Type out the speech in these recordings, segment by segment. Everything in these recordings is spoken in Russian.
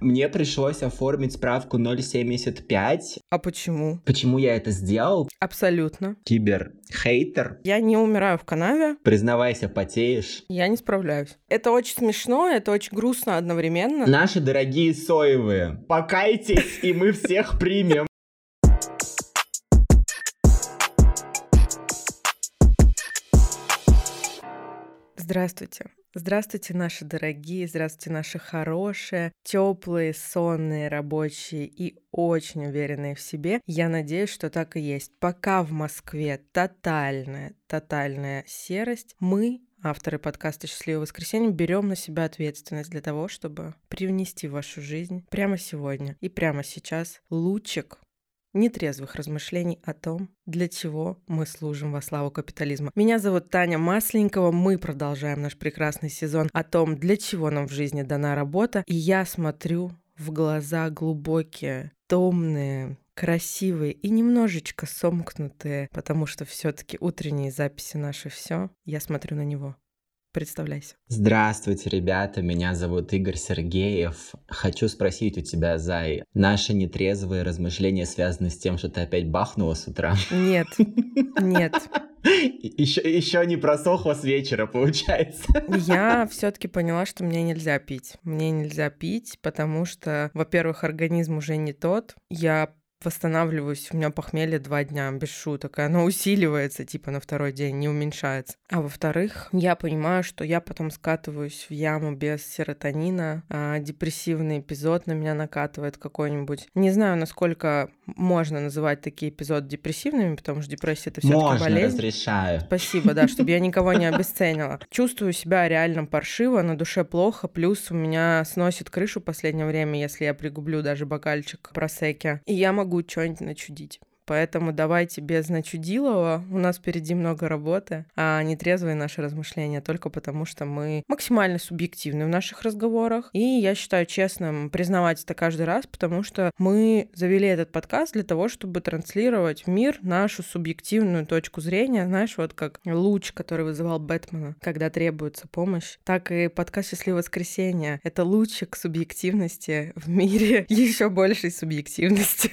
Мне пришлось оформить справку 075. А почему? Почему я это сделал? Абсолютно. Кибер-хейтер? Я не умираю в канаве. Признавайся, потеешь. Я не справляюсь. Это очень смешно, это очень грустно одновременно. Наши дорогие соевые, покайтесь, и мы всех примем. Здравствуйте. Здравствуйте, наши дорогие, здравствуйте, наши хорошие, теплые, сонные, рабочие и очень уверенные в себе. Я надеюсь, что так и есть. Пока в Москве тотальная, тотальная серость, мы авторы подкаста «Счастливое воскресенье» берем на себя ответственность для того, чтобы привнести в вашу жизнь прямо сегодня и прямо сейчас лучик нетрезвых размышлений о том, для чего мы служим во славу капитализма. Меня зовут Таня Масленникова, мы продолжаем наш прекрасный сезон о том, для чего нам в жизни дана работа, и я смотрю в глаза глубокие, томные, красивые и немножечко сомкнутые, потому что все-таки утренние записи наши все. Я смотрю на него. Представляйся. Здравствуйте, ребята, меня зовут Игорь Сергеев. Хочу спросить у тебя, Зай, наши нетрезвые размышления связаны с тем, что ты опять бахнула с утра? Нет, нет. Еще, еще не просохло с вечера, получается. Я все-таки поняла, что мне нельзя пить. Мне нельзя пить, потому что, во-первых, организм уже не тот. Я восстанавливаюсь, у меня похмелье два дня, без шуток, и оно усиливается, типа, на второй день, не уменьшается. А во-вторых, я понимаю, что я потом скатываюсь в яму без серотонина, а депрессивный эпизод на меня накатывает какой-нибудь. Не знаю, насколько можно называть такие эпизоды депрессивными, потому что депрессия — это все таки болезнь. разрешаю. Спасибо, да, чтобы я никого не обесценила. Чувствую себя реально паршиво, на душе плохо, плюс у меня сносит крышу в последнее время, если я пригублю даже бокальчик просеки. И я могу могу что-нибудь начудить. Поэтому давайте без начудилого. У нас впереди много работы, а не трезвые наши размышления только потому, что мы максимально субъективны в наших разговорах. И я считаю честным признавать это каждый раз, потому что мы завели этот подкаст для того, чтобы транслировать в мир нашу субъективную точку зрения. Знаешь, вот как луч, который вызывал Бэтмена, когда требуется помощь, так и подкаст «Счастливое воскресенье» — это лучик субъективности в мире еще большей субъективности.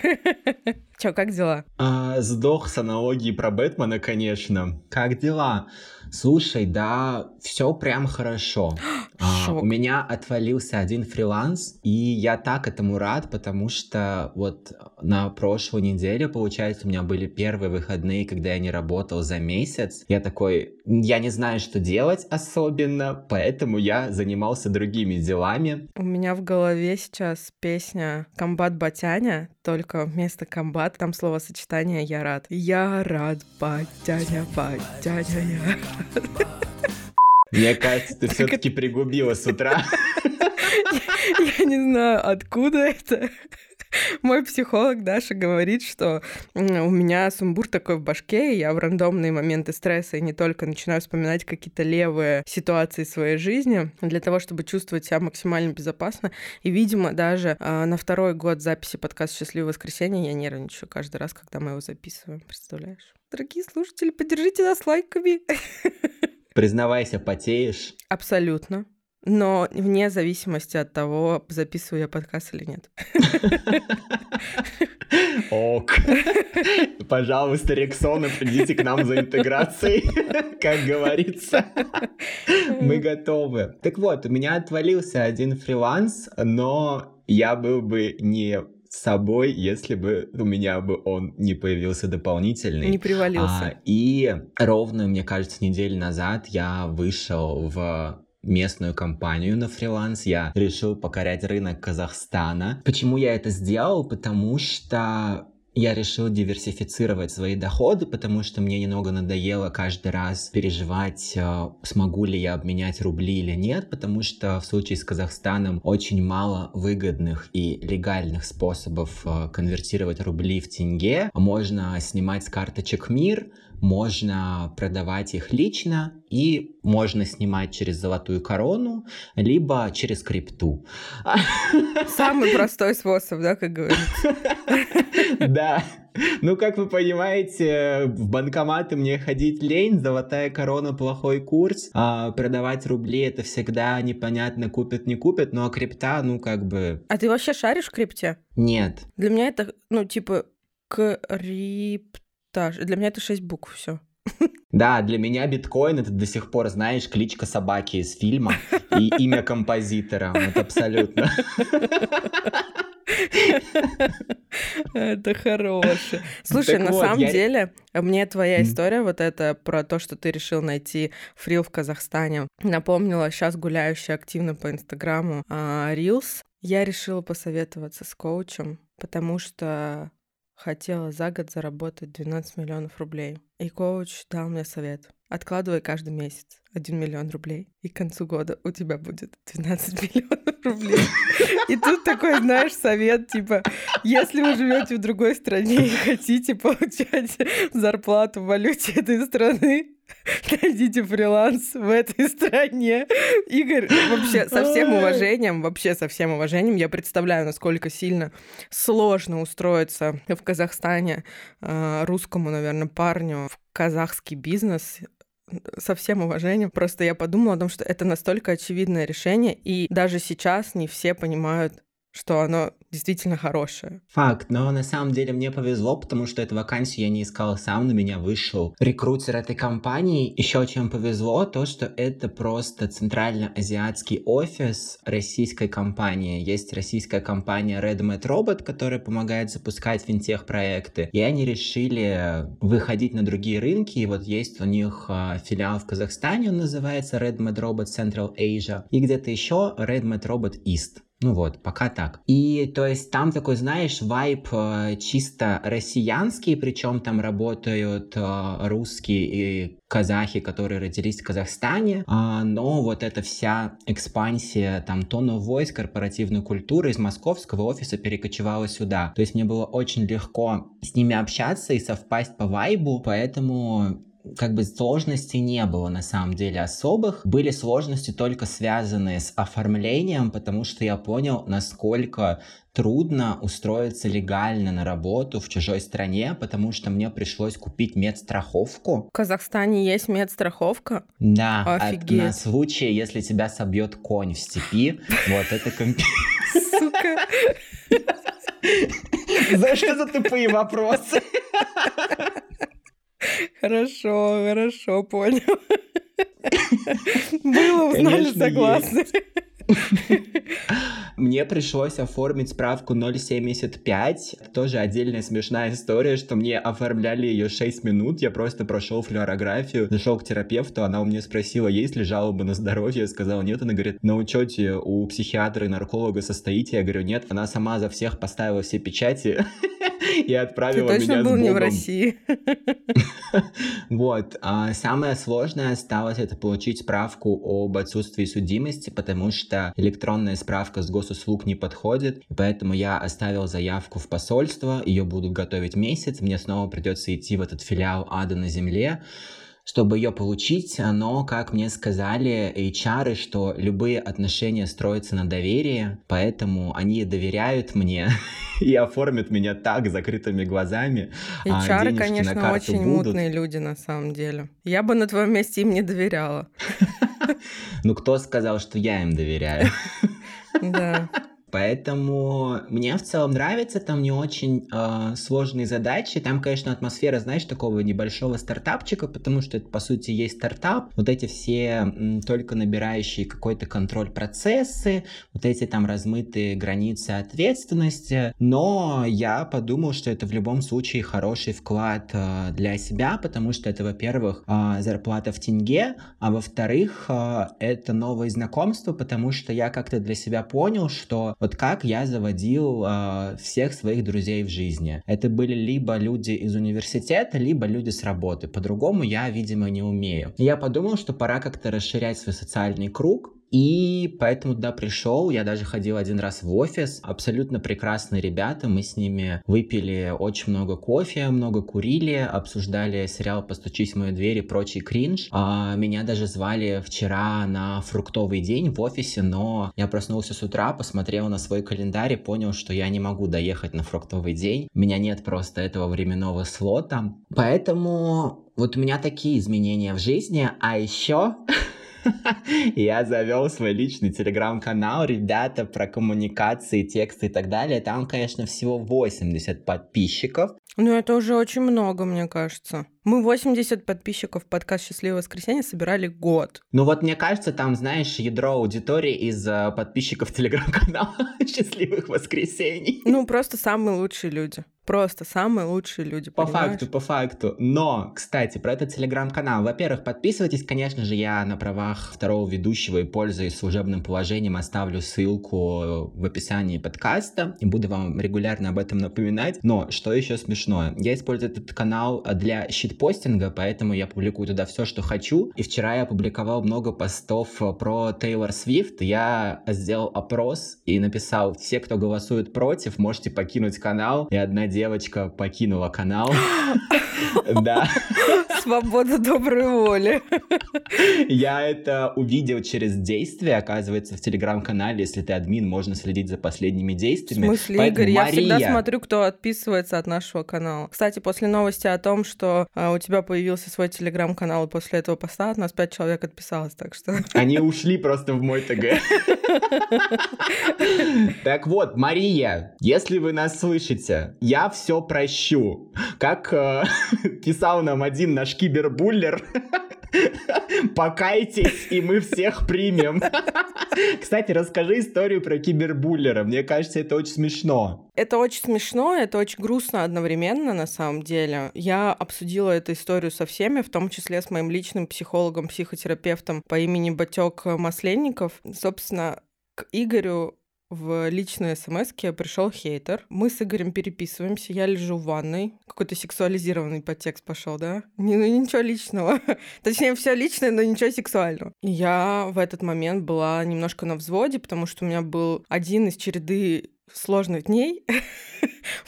Чё, как дела? А, сдох с аналогией про Бэтмена, конечно. Как дела? Слушай, да, все прям хорошо. а, у меня отвалился один фриланс, и я так этому рад, потому что вот на прошлой неделе, получается, у меня были первые выходные, когда я не работал за месяц. Я такой, я не знаю, что делать особенно, поэтому я занимался другими делами. У меня в голове сейчас песня «Комбат Батяня», только вместо комбат там словосочетание «я рад». Я рад, батяня, батяня, я мне кажется, ты все-таки пригубила с утра. Я не знаю, откуда это. Мой психолог Даша говорит, что у меня сумбур такой в башке, и я в рандомные моменты стресса и не только начинаю вспоминать какие-то левые ситуации своей жизни для того, чтобы чувствовать себя максимально безопасно. И, видимо, даже э, на второй год записи подкаста «Счастливое воскресенье» я нервничаю каждый раз, когда мы его записываем. Представляешь? Дорогие слушатели, поддержите нас лайками. Признавайся, потеешь? Абсолютно. Но вне зависимости от того, записываю я подкаст или нет. Ок. Пожалуйста, Рексона, придите к нам за интеграцией, как говорится. Мы готовы. Так вот, у меня отвалился один фриланс, но я был бы не собой, если бы у меня бы он не появился дополнительный. Не привалился. А, и ровно, мне кажется, неделю назад я вышел в местную компанию на фриланс, я решил покорять рынок Казахстана. Почему я это сделал? Потому что я решил диверсифицировать свои доходы, потому что мне немного надоело каждый раз переживать, э, смогу ли я обменять рубли или нет, потому что в случае с Казахстаном очень мало выгодных и легальных способов э, конвертировать рубли в тенге. Можно снимать с карточек МИР, можно продавать их лично и можно снимать через золотую корону, либо через крипту. Самый простой способ, да, как говорится? Да. Ну, как вы понимаете, в банкоматы мне ходить лень, золотая корона плохой курс, а продавать рубли это всегда непонятно, купят, не купят, ну а крипта, ну как бы... А ты вообще шаришь в крипте? Нет. Для меня это, ну, типа, криптаж. Для меня это шесть букв, все. Да, для меня биткоин это до сих пор, знаешь, кличка собаки из фильма и имя композитора. Вот абсолютно. Это хорошее. Слушай, на самом деле, мне твоя история вот эта про то, что ты решил найти фрил в Казахстане, напомнила сейчас гуляющая активно по Инстаграму Рилс. Я решила посоветоваться с коучем, потому что хотела за год заработать 12 миллионов рублей. И коуч дал мне совет. Откладывай каждый месяц 1 миллион рублей, и к концу года у тебя будет 12 миллионов рублей. И тут такой, знаешь, совет, типа, если вы живете в другой стране и хотите получать зарплату в валюте этой страны, найдите фриланс в этой стране. Игорь, вообще, со всем уважением, вообще со всем уважением, я представляю, насколько сильно сложно устроиться в Казахстане а, русскому, наверное, парню в казахский бизнес, со всем уважением, просто я подумала о том, что это настолько очевидное решение, и даже сейчас не все понимают, что оно действительно хорошее. Факт, но на самом деле мне повезло, потому что эту вакансию я не искал сам, на меня вышел рекрутер этой компании. Еще чем повезло, то, что это просто центральноазиатский офис российской компании. Есть российская компания RedMat Robot, которая помогает запускать финтех-проекты, и они решили выходить на другие рынки, и вот есть у них а, филиал в Казахстане, он называется RedMat Robot Central Asia, и где-то еще RedMat Robot East. Ну вот, пока так. И то есть там такой, знаешь, вайп э, чисто россиянский, причем там работают э, русские и казахи, которые родились в Казахстане, а, но вот эта вся экспансия там тона войс, корпоративной культуры из московского офиса перекочевала сюда. То есть мне было очень легко с ними общаться и совпасть по вайбу, поэтому как бы сложностей не было на самом деле особых. Были сложности только связанные с оформлением, потому что я понял, насколько трудно устроиться легально на работу в чужой стране, потому что мне пришлось купить медстраховку. В Казахстане есть медстраховка? Да, Офигеть. на случай, если тебя собьет конь в степи. Вот это Сука. За что за тупые вопросы? Хорошо, хорошо, понял. Было, узнали, согласны. Мне пришлось оформить справку 0,75. Тоже отдельная смешная история, что мне оформляли ее 6 минут. Я просто прошел флюорографию, зашел к терапевту, она у меня спросила, есть ли жалобы на здоровье. Я сказал, нет. Она говорит, на учете у психиатра и нарколога состоите? Я говорю, нет. Она сама за всех поставила все печати и отправила Ты точно меня был с Богом. не в России. Вот. А самое сложное осталось это получить справку об отсутствии судимости, потому что электронная справка с госуслуг не подходит, поэтому я оставил заявку в посольство, ее будут готовить месяц, мне снова придется идти в этот филиал ада на земле, чтобы ее получить, но, как мне сказали HR, что любые отношения строятся на доверии, поэтому они доверяют мне и оформят меня так, закрытыми глазами. HR, а конечно, очень будут. мутные люди на самом деле. Я бы на твоем месте им не доверяла. Ну, кто сказал, что я им доверяю? Да. Поэтому мне в целом нравится, там не очень э, сложные задачи. Там, конечно, атмосфера, знаешь, такого небольшого стартапчика, потому что это, по сути, есть стартап. Вот эти все м, только набирающие какой-то контроль процессы, вот эти там размытые границы ответственности. Но я подумал, что это в любом случае хороший вклад э, для себя, потому что это, во-первых, э, зарплата в тенге, а во-вторых, э, это новые знакомства, потому что я как-то для себя понял, что вот как я заводил э, всех своих друзей в жизни. Это были либо люди из университета, либо люди с работы. По-другому я, видимо, не умею. я подумал, что пора как-то расширять свой социальный круг, И поэтому туда пришел, я даже ходил один раз в офис, абсолютно прекрасные ребята, мы с ними выпили очень много кофе, много курили, обсуждали сериал «Постучись в мою дверь» и прочий кринж. А меня даже звали вчера на фруктовый день в офисе, но я проснулся с утра, посмотрел на свой календарь и понял, что я не могу доехать на фруктовый день. У меня нет просто этого временного слота. Поэтому вот у меня такие изменения в жизни, а еще я завел свой личный телеграм-канал, ребята, про коммуникации, тексты и так далее. Там, конечно, всего 80 подписчиков. Ну, это уже очень много, мне кажется. Мы 80 подписчиков подкаст «Счастливое воскресенье» собирали год. Ну вот мне кажется, там, знаешь, ядро аудитории из uh, подписчиков телеграм-канала «Счастливых воскресений». Ну, просто самые лучшие люди. Просто самые лучшие люди, По понимаешь? факту, по факту. Но, кстати, про этот телеграм-канал. Во-первых, подписывайтесь, конечно же, я на правах второго ведущего и пользуясь служебным положением оставлю ссылку в описании подкаста и буду вам регулярно об этом напоминать. Но, что еще смешное, я использую этот канал для щитпостинга, поэтому я публикую туда все, что хочу. И вчера я опубликовал много постов про Тейлор Свифт. Я сделал опрос и написал, все, кто голосует против, можете покинуть канал. И одна девочка покинула канал. Да. Свобода доброй воли. Я это увидел через действие, оказывается, в телеграм-канале, если ты админ, можно следить за последними действиями. В смысле, Поэтому, Игорь, я всегда смотрю, кто отписывается от нашего канала. Кстати, после новости о том, что а, у тебя появился свой телеграм-канал, и после этого поста от нас пять человек отписалось, так что... Они ушли просто в мой ТГ. Так вот, Мария, если вы нас слышите, я все прощу. Как э, писал нам один наш кибербуллер, покайтесь, и мы всех примем. Кстати, расскажи историю про кибербуллера. Мне кажется, это очень смешно. Это очень смешно, это очень грустно одновременно, на самом деле. Я обсудила эту историю со всеми, в том числе с моим личным психологом, психотерапевтом по имени Батек Масленников. Собственно, к Игорю в личной смс пришел хейтер. Мы с Игорем переписываемся, я лежу в ванной. Какой-то сексуализированный подтекст пошел, да? Не, ну, ничего личного. Точнее, все личное, но ничего сексуального. Я в этот момент была немножко на взводе, потому что у меня был один из череды сложных дней.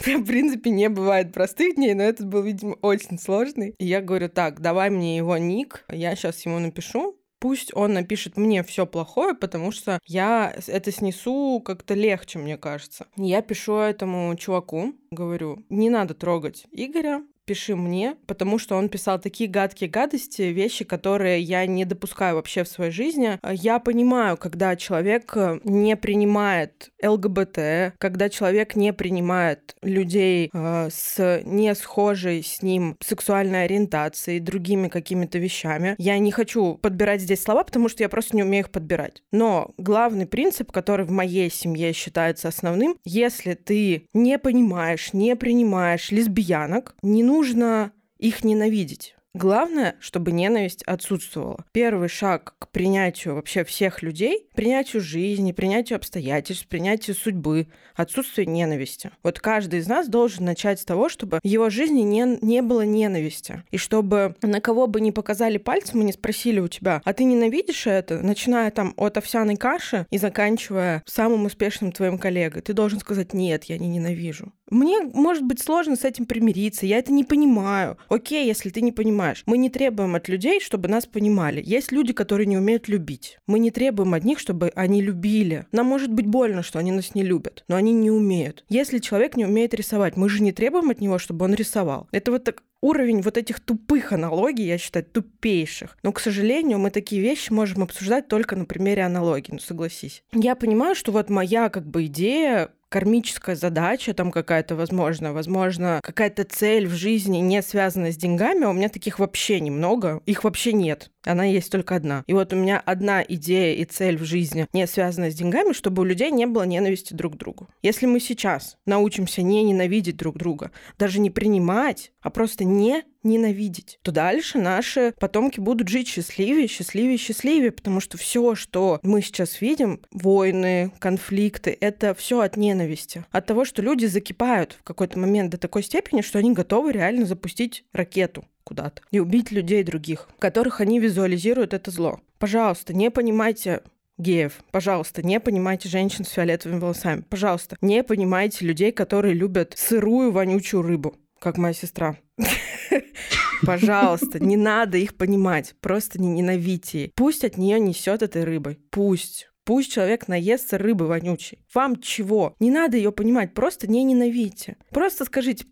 У меня, в принципе, не бывает простых дней, но этот был, видимо, очень сложный. И я говорю, так, давай мне его ник, я сейчас ему напишу, Пусть он напишет мне все плохое, потому что я это снесу как-то легче, мне кажется. Я пишу этому чуваку, говорю, не надо трогать Игоря, пиши мне, потому что он писал такие гадкие гадости, вещи, которые я не допускаю вообще в своей жизни. Я понимаю, когда человек не принимает ЛГБТ, когда человек не принимает людей э, с не схожей с ним сексуальной ориентацией, другими какими-то вещами. Я не хочу подбирать здесь слова, потому что я просто не умею их подбирать. Но главный принцип, который в моей семье считается основным, если ты не понимаешь, не принимаешь лесбиянок, не нужно нужно их ненавидеть. Главное, чтобы ненависть отсутствовала. Первый шаг к принятию вообще всех людей, принятию жизни, принятию обстоятельств, принятию судьбы, отсутствие ненависти. Вот каждый из нас должен начать с того, чтобы его жизни не, не было ненависти. И чтобы на кого бы ни показали пальцем и не спросили у тебя, а ты ненавидишь это, начиная там от овсяной каши и заканчивая самым успешным твоим коллегой, ты должен сказать, нет, я не ненавижу. Мне, может быть, сложно с этим примириться, я это не понимаю. Окей, если ты не понимаешь. Мы не требуем от людей, чтобы нас понимали. Есть люди, которые не умеют любить. Мы не требуем от них, чтобы они любили. Нам может быть больно, что они нас не любят, но они не умеют. Если человек не умеет рисовать, мы же не требуем от него, чтобы он рисовал. Это вот так уровень вот этих тупых аналогий, я считаю, тупейших. Но, к сожалению, мы такие вещи можем обсуждать только на примере аналогии, ну согласись. Я понимаю, что вот моя как бы идея кармическая задача там какая-то, возможно, возможно, какая-то цель в жизни не связана с деньгами, а у меня таких вообще немного, их вообще нет. Она есть только одна. И вот у меня одна идея и цель в жизни не связана с деньгами, чтобы у людей не было ненависти друг к другу. Если мы сейчас научимся не ненавидеть друг друга, даже не принимать, а просто не ненавидеть, то дальше наши потомки будут жить счастливее, счастливее, счастливее, потому что все, что мы сейчас видим, войны, конфликты, это все от ненависти. От того, что люди закипают в какой-то момент до такой степени, что они готовы реально запустить ракету куда-то и убить людей других, которых они визуализируют это зло. Пожалуйста, не понимайте геев. Пожалуйста, не понимайте женщин с фиолетовыми волосами. Пожалуйста, не понимайте людей, которые любят сырую вонючую рыбу, как моя сестра. Пожалуйста, не надо их понимать, просто не ненавидьте. Пусть от нее несет этой рыбой. Пусть. Пусть человек наестся рыбы вонючей. Вам чего? Не надо ее понимать, просто не ненавидьте. Просто скажите,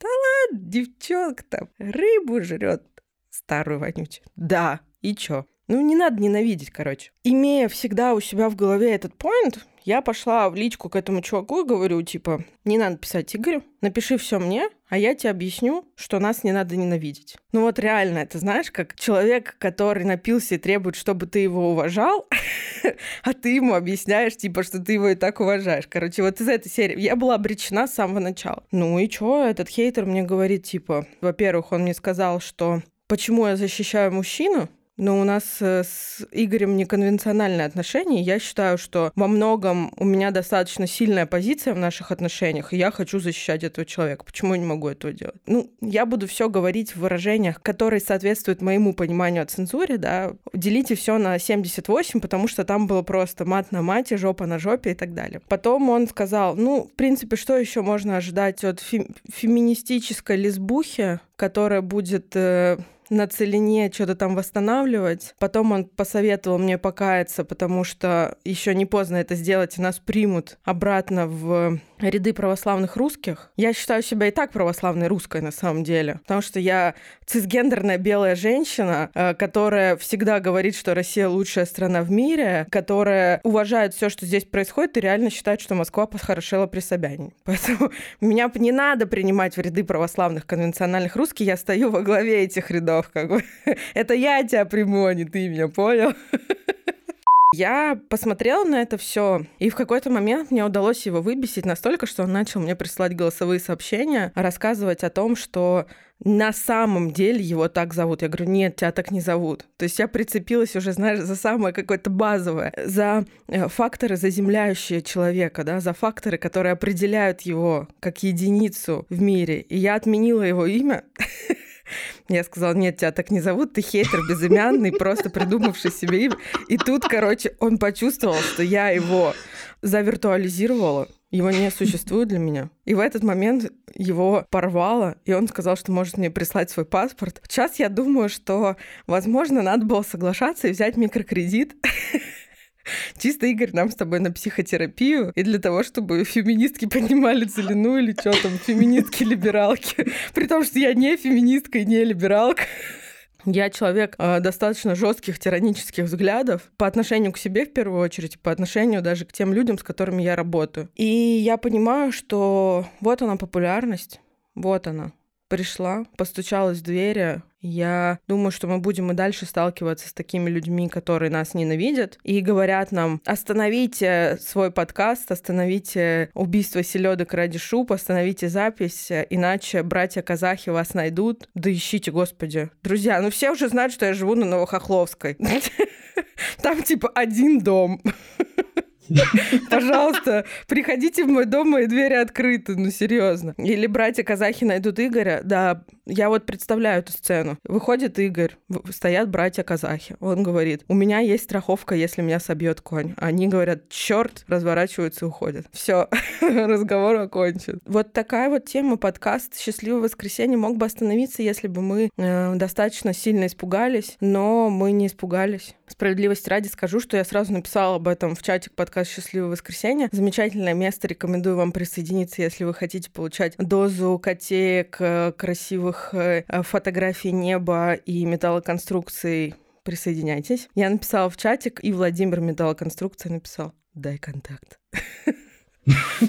да ладно, девчонка там рыбу жрет старую вонючую. Да, и чё? Ну, не надо ненавидеть, короче. Имея всегда у себя в голове этот поинт, я пошла в личку к этому чуваку и говорю, типа, не надо писать Игорю, напиши все мне, а я тебе объясню, что нас не надо ненавидеть. Ну вот реально, это знаешь, как человек, который напился и требует, чтобы ты его уважал, а ты ему объясняешь, типа, что ты его и так уважаешь. Короче, вот из этой серии я была обречена с самого начала. Ну и чё, этот хейтер мне говорит, типа, во-первых, он мне сказал, что почему я защищаю мужчину, но у нас э, с Игорем неконвенциональные отношения. Я считаю, что во многом у меня достаточно сильная позиция в наших отношениях, и я хочу защищать этого человека. Почему я не могу этого делать? Ну, я буду все говорить в выражениях, которые соответствуют моему пониманию о цензуре, да. Делите все на 78, потому что там было просто мат на мате, жопа на жопе и так далее. Потом он сказал, ну, в принципе, что еще можно ожидать от фем- феминистической лесбухи, которая будет э, на целине что-то там восстанавливать. Потом он посоветовал мне покаяться, потому что еще не поздно это сделать, и нас примут обратно в ряды православных русских. Я считаю себя и так православной русской на самом деле, потому что я цисгендерная белая женщина, э, которая всегда говорит, что Россия лучшая страна в мире, которая уважает все, что здесь происходит, и реально считает, что Москва похорошела при Собянине. Поэтому меня не надо принимать в ряды православных конвенциональных русских, я стою во главе этих рядов, как бы. Это я тебя приму, а не ты меня, понял? Я посмотрела на это все, и в какой-то момент мне удалось его выбесить настолько, что он начал мне присылать голосовые сообщения, рассказывать о том, что на самом деле его так зовут. Я говорю, нет, тебя так не зовут. То есть я прицепилась уже, знаешь, за самое какое-то базовое, за э, факторы, заземляющие человека, да, за факторы, которые определяют его как единицу в мире. И я отменила его имя, Я сказала, нет, тебя так не зовут, ты хейтер безымянный, просто придумавший себе имя. И тут, короче, он почувствовал, что я его завиртуализировала, его не существует для меня. И в этот момент его порвало, и он сказал, что может мне прислать свой паспорт. Сейчас я думаю, что, возможно, надо было соглашаться и взять микрокредит Чисто, Игорь, нам с тобой на психотерапию, и для того, чтобы феминистки понимали целину или что там, феминистки-либералки. При том, что я не феминистка и не либералка. Я человек э, достаточно жестких тиранических взглядов по отношению к себе в первую очередь, по отношению даже к тем людям, с которыми я работаю. И я понимаю, что вот она популярность, вот она пришла, постучалась в двери. Я думаю, что мы будем и дальше сталкиваться с такими людьми, которые нас ненавидят, и говорят нам, остановите свой подкаст, остановите убийство селедок ради шуб, остановите запись, иначе братья-казахи вас найдут. Да ищите, господи. Друзья, ну все уже знают, что я живу на Новохохловской. Там типа один дом. Пожалуйста, приходите в мой дом, мои двери открыты, ну серьезно. Или братья-казахи найдут Игоря. Да, я вот представляю эту сцену. Выходит Игорь, стоят братья-казахи. Он говорит, у меня есть страховка, если меня собьет конь. Они говорят, черт, разворачиваются и уходят. Все, разговор окончен. Вот такая вот тема подкаст «Счастливое воскресенье» мог бы остановиться, если бы мы э, достаточно сильно испугались, но мы не испугались. Справедливости ради скажу, что я сразу написала об этом в чатик подкаст «Счастливое воскресенье». Замечательное место, рекомендую вам присоединиться, если вы хотите получать дозу котеек, э, красивых э, фотографий неба и металлоконструкций. Присоединяйтесь. Я написала в чатик, и Владимир металлоконструкция написал «Дай контакт».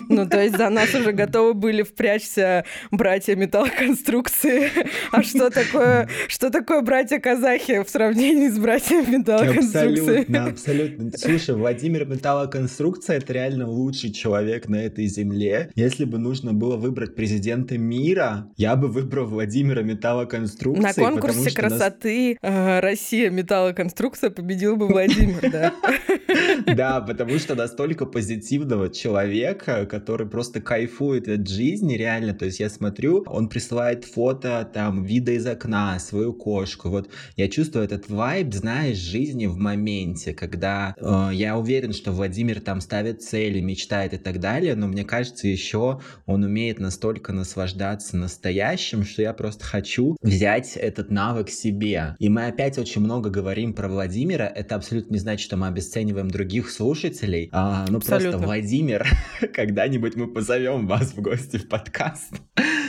Ну, то есть за нас уже готовы были впрячься братья металлоконструкции. А что такое, что такое братья-казахи в сравнении с братьями металлоконструкции? Абсолютно, абсолютно. Слушай, Владимир Металлоконструкция — это реально лучший человек на этой земле. Если бы нужно было выбрать президента мира, я бы выбрал Владимира Металлоконструкции. На конкурсе красоты нас... Э, Россия Металлоконструкция победил бы Владимир, да. Да, потому что настолько позитивного человека человека, который просто кайфует от жизни, реально. То есть я смотрю, он присылает фото там вида из окна, свою кошку. Вот я чувствую этот вайб, знаешь, жизни в моменте, когда э, я уверен, что Владимир там ставит цели, мечтает и так далее, но мне кажется, еще он умеет настолько наслаждаться настоящим, что я просто хочу взять этот навык себе. И мы опять очень много говорим про Владимира. Это абсолютно не значит, что мы обесцениваем других слушателей. А, ну Абсолютно. просто Владимир, когда-нибудь мы позовем вас в гости в подкаст.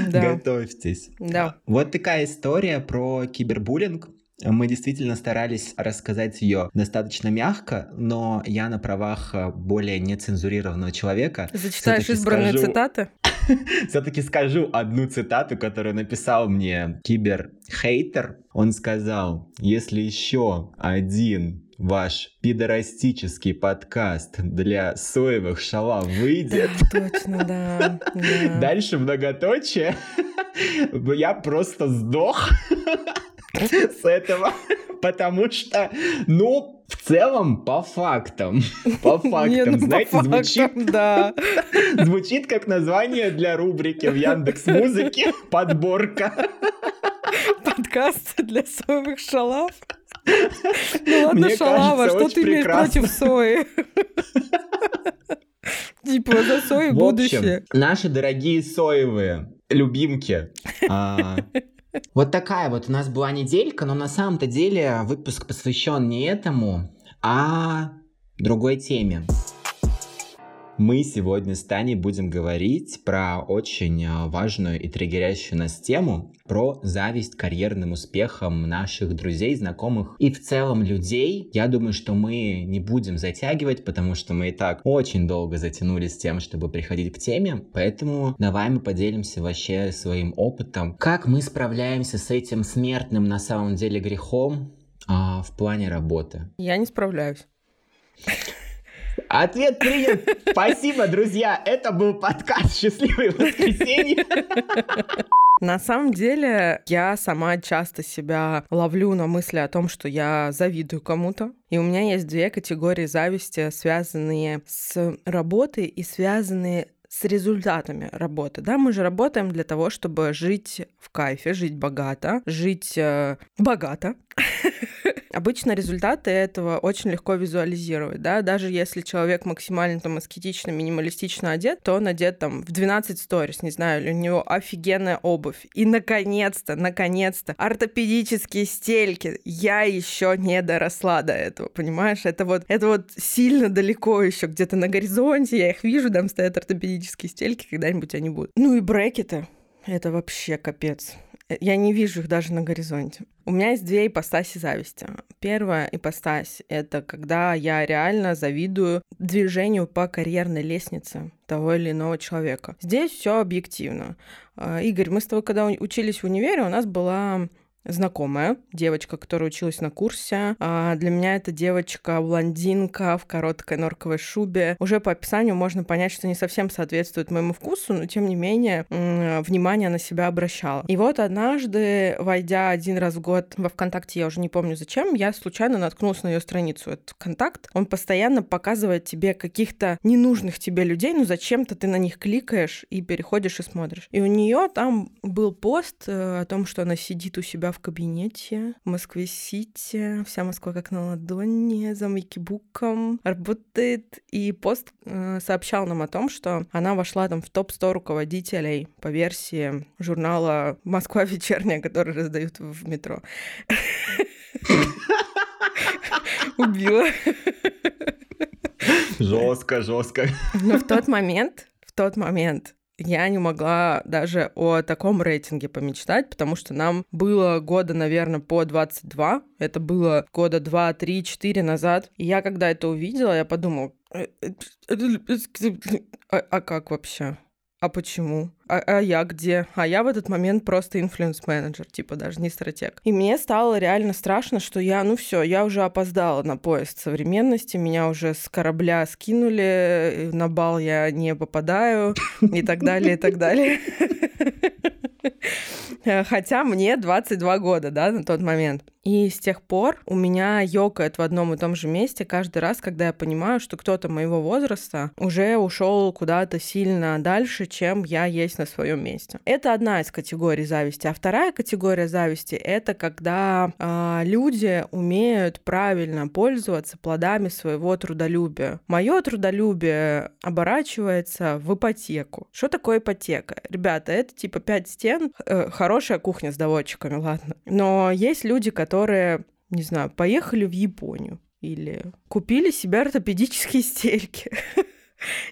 Да. Готовьтесь. Да. Вот такая история про кибербуллинг. Мы действительно старались рассказать ее достаточно мягко, но я на правах более нецензурированного человека. Зачитаешь избранные скажу... цитаты? Все-таки скажу одну цитату, которую написал мне киберхейтер. Он сказал, если еще один ваш пидорастический подкаст для соевых шалав выйдет. Да, точно, да, да. Дальше многоточие. Я просто сдох с этого, потому что, ну, в целом, по фактам. По фактам, Не, ну, знаете, по фактам, звучит... да. звучит как название для рубрики в Яндекс Музыке. Подборка. Подкаст для соевых шалав. Ну ладно, шалава, что ты имеешь против сои? Типа за сои будущее. Наши дорогие соевые любимки. А, вот такая вот у нас была неделька, но на самом-то деле выпуск посвящен не этому, а другой теме. Мы сегодня с Таней будем говорить про очень а, важную и триггерящую нас тему, про зависть карьерным успехам наших друзей, знакомых и в целом людей. Я думаю, что мы не будем затягивать, потому что мы и так очень долго затянулись тем, чтобы приходить к теме, поэтому давай мы поделимся вообще своим опытом, как мы справляемся с этим смертным на самом деле грехом а, в плане работы. Я не справляюсь. Ответ принят. Спасибо, друзья. Это был подкаст «Счастливое воскресенье». На самом деле, я сама часто себя ловлю на мысли о том, что я завидую кому-то. И у меня есть две категории зависти, связанные с работой и связанные с результатами работы. Да, мы же работаем для того, чтобы жить в кайфе, жить богато, жить э, богато. Обычно результаты этого очень легко визуализировать, да, даже если человек максимально там аскетично, минималистично одет, то он одет там в 12 сторис, не знаю, или у него офигенная обувь. И наконец-то, наконец-то, ортопедические стельки. Я еще не доросла до этого, понимаешь? Это вот, это вот сильно далеко еще где-то на горизонте, я их вижу, там стоят ортопедические стельки, когда-нибудь они будут. Ну и брекеты. Это вообще капец. Э, я не вижу их даже на горизонте. У меня есть две ипостаси зависти. Первая ипостась — это когда я реально завидую движению по карьерной лестнице того или иного человека. Здесь все объективно. А, Игорь, мы с тобой, когда учились в универе, у нас была знакомая, девочка, которая училась на курсе. А для меня это девочка блондинка в короткой норковой шубе. Уже по описанию можно понять, что не совсем соответствует моему вкусу, но тем не менее внимание на себя обращала. И вот однажды, войдя один раз в год во ВКонтакте, я уже не помню зачем, я случайно наткнулась на ее страницу. Этот ВКонтакт, он постоянно показывает тебе каких-то ненужных тебе людей, но зачем-то ты на них кликаешь и переходишь и смотришь. И у нее там был пост э, о том, что она сидит у себя в кабинете в Москве-Сити. Вся Москва как на ладони, за макибуком работает. И пост э, сообщал нам о том, что она вошла там в топ-100 руководителей по версии журнала «Москва вечерняя», который раздают в метро. Убила. Жестко, жестко. Но в тот момент, в тот момент я не могла даже о таком рейтинге помечтать, потому что нам было года, наверное, по 22. Это было года 2, 3, 4 назад. И я, когда это увидела, я подумала, «Э, э, а, а как вообще? А почему? А, а я где? А я в этот момент просто инфлюенс-менеджер, типа даже не стратег. И мне стало реально страшно, что я, ну все, я уже опоздала на поезд современности, меня уже с корабля скинули, на бал я не попадаю и так далее, и так далее. Хотя мне 22 года, да, на тот момент. И с тех пор у меня ёкает в одном и том же месте каждый раз, когда я понимаю, что кто-то моего возраста уже ушел куда-то сильно дальше, чем я есть на своем месте. Это одна из категорий зависти. А вторая категория зависти — это когда э, люди умеют правильно пользоваться плодами своего трудолюбия. Мое трудолюбие оборачивается в ипотеку. Что такое ипотека? Ребята, это типа пять стен, э, хорошая кухня с доводчиками, ладно. Но есть люди, которые которые, не знаю, поехали в Японию или купили себе ортопедические стельки.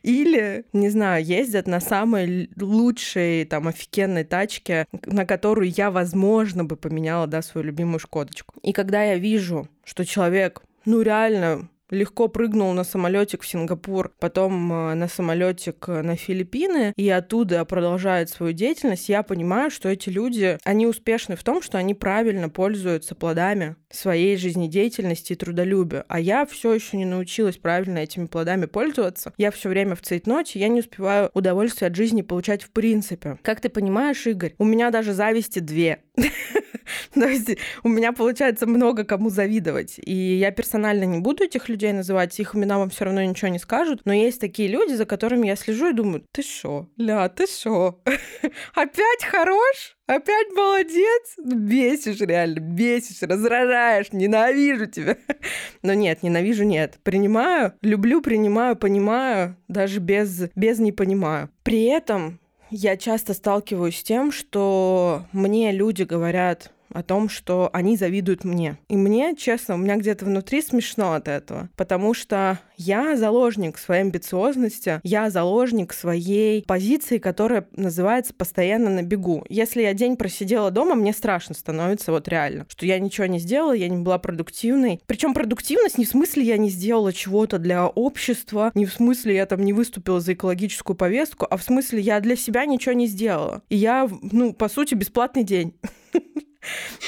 Или, не знаю, ездят на самой лучшей, там, офигенной тачке, на которую я, возможно, бы поменяла, да, свою любимую Шкодочку. И когда я вижу, что человек, ну, реально легко прыгнул на самолетик в Сингапур, потом э, на самолетик э, на Филиппины, и оттуда продолжает свою деятельность, я понимаю, что эти люди, они успешны в том, что они правильно пользуются плодами своей жизнедеятельности и трудолюбия. А я все еще не научилась правильно этими плодами пользоваться. Я все время в цейтноте, я не успеваю удовольствие от жизни получать в принципе. Как ты понимаешь, Игорь, у меня даже зависти две. То есть у меня получается много кому завидовать. И я персонально не буду этих людей называть, их имена вам все равно ничего не скажут. Но есть такие люди, за которыми я слежу и думаю, ты шо, ля, ты шо? Опять хорош? Опять молодец? Бесишь реально, бесишь, раздражаешь, ненавижу тебя. Но нет, ненавижу нет. Принимаю, люблю, принимаю, понимаю, даже без, без не понимаю. При этом я часто сталкиваюсь с тем, что мне люди говорят, о том, что они завидуют мне. И мне, честно, у меня где-то внутри смешно от этого, потому что я заложник своей амбициозности, я заложник своей позиции, которая называется постоянно на бегу. Если я день просидела дома, мне страшно становится вот реально, что я ничего не сделала, я не была продуктивной. Причем продуктивность не в смысле я не сделала чего-то для общества, не в смысле я там не выступила за экологическую повестку, а в смысле я для себя ничего не сделала. И я, ну, по сути, бесплатный день.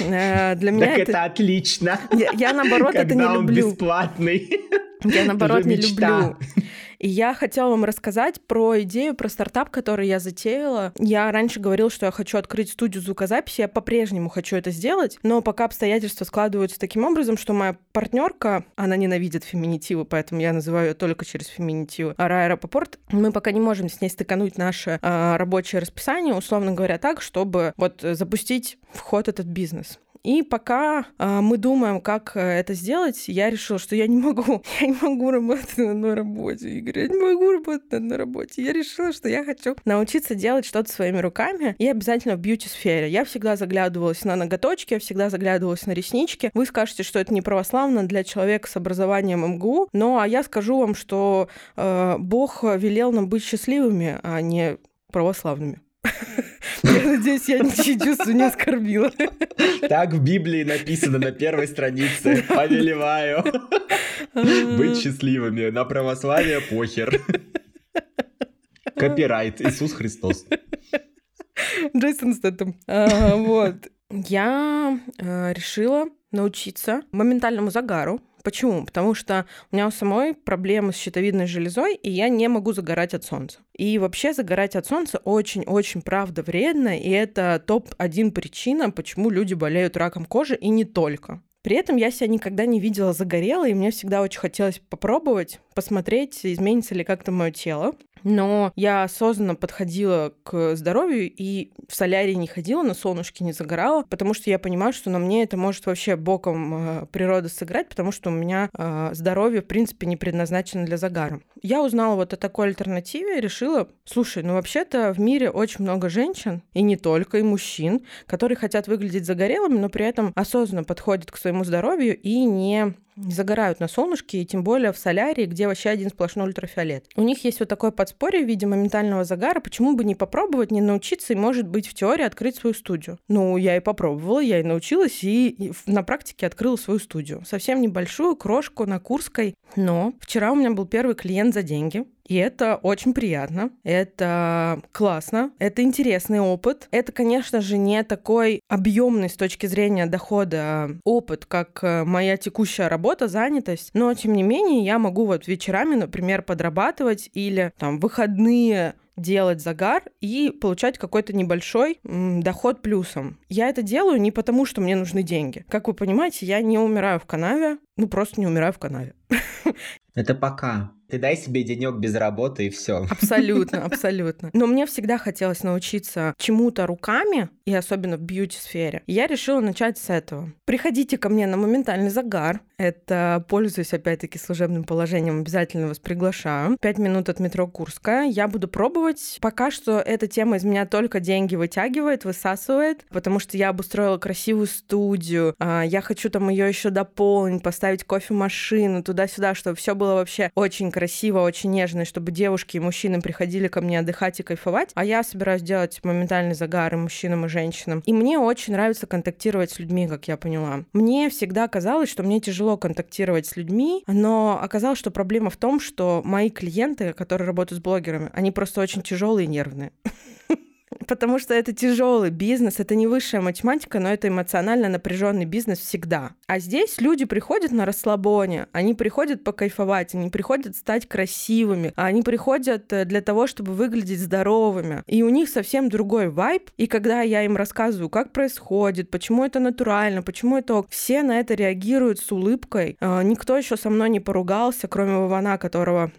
Э, для меня так это... это отлично. Я, я наоборот это не люблю. бесплатный. Я наоборот не люблю. И я хотела вам рассказать про идею, про стартап, который я затеяла. Я раньше говорила, что я хочу открыть студию звукозаписи, я по-прежнему хочу это сделать, но пока обстоятельства складываются таким образом, что моя партнерка, она ненавидит феминитивы, поэтому я называю ее только через феминитивы, Рая Рапопорт, мы пока не можем с ней стыкануть наше э, рабочее расписание, условно говоря, так, чтобы вот запустить в ход этот бизнес. И пока э, мы думаем, как э, это сделать, я решила, что я не могу, я не могу работать на одной работе, Игорь, я не могу работать на одной работе. Я решила, что я хочу научиться делать что-то своими руками и обязательно в бьюти-сфере. Я всегда заглядывалась на ноготочки, я всегда заглядывалась на реснички. Вы скажете, что это не православно для человека с образованием МГУ, но а я скажу вам, что э, Бог велел нам быть счастливыми, а не православными. Я надеюсь, я ничьи чувства не оскорбила. Так в Библии написано на первой странице. Повелеваю. Быть счастливыми. На православие похер. Копирайт. Иисус Христос. Джейсон Стэттем. А, вот. Я э, решила научиться моментальному загару Почему? Потому что у меня у самой проблемы с щитовидной железой, и я не могу загорать от солнца. И вообще загорать от солнца очень-очень правда вредно, и это топ-1 причина, почему люди болеют раком кожи, и не только. При этом я себя никогда не видела загорелой, и мне всегда очень хотелось попробовать, посмотреть, изменится ли как-то мое тело. Но я осознанно подходила к здоровью и в солярии не ходила, на солнышке не загорала, потому что я понимаю, что на мне это может вообще боком э, природа сыграть, потому что у меня э, здоровье, в принципе, не предназначено для загара. Я узнала вот о такой альтернативе и решила, слушай, ну вообще-то в мире очень много женщин, и не только, и мужчин, которые хотят выглядеть загорелыми, но при этом осознанно подходят к своему здоровью и не не загорают на солнышке, и тем более в солярии, где вообще один сплошной ультрафиолет. У них есть вот такое подспорье в виде моментального загара, почему бы не попробовать, не научиться и, может быть, в теории открыть свою студию. Ну, я и попробовала, я и научилась, и на практике открыла свою студию. Совсем небольшую, крошку на Курской, но вчера у меня был первый клиент за деньги, И это очень приятно, это классно, это интересный опыт. Это, конечно же, не такой объемный с точки зрения дохода опыт, как э, моя текущая работа, занятость, но, тем не менее, я могу вот вечерами, например, подрабатывать или там выходные делать загар и получать какой-то небольшой м, доход плюсом. Я это делаю не потому, что мне нужны деньги. Как вы понимаете, я не умираю в канаве, ну просто не умираю в канаве. Это пока. Ты дай себе денек без работы и все. Абсолютно, абсолютно. Но мне всегда хотелось научиться чему-то руками, и особенно в бьюти-сфере. Я решила начать с этого. Приходите ко мне на моментальный загар. Это, пользуюсь, опять-таки, служебным положением, обязательно вас приглашаю. Пять минут от метро Курская. Я буду пробовать. Пока что эта тема из меня только деньги вытягивает, высасывает, потому что я обустроила красивую студию. А, я хочу там ее еще дополнить, поставить кофемашину туда-сюда, чтобы все было вообще очень красиво, очень нежно, чтобы девушки и мужчины приходили ко мне отдыхать и кайфовать. А я собираюсь делать моментальный загар и мужчинам, и женщинам. И мне очень нравится контактировать с людьми, как я поняла. Мне всегда казалось, что мне тяжело контактировать с людьми, но оказалось, что проблема в том, что мои клиенты, которые работают с блогерами, они просто очень тяжелые и нервные. Потому что это тяжелый бизнес, это не высшая математика, но это эмоционально напряженный бизнес всегда. А здесь люди приходят на расслабоне, они приходят покайфовать, они приходят стать красивыми, а они приходят э, для того, чтобы выглядеть здоровыми. И у них совсем другой вайб. И когда я им рассказываю, как происходит, почему это натурально, почему это все на это реагируют с улыбкой. А, никто еще со мной не поругался, кроме Вована, которого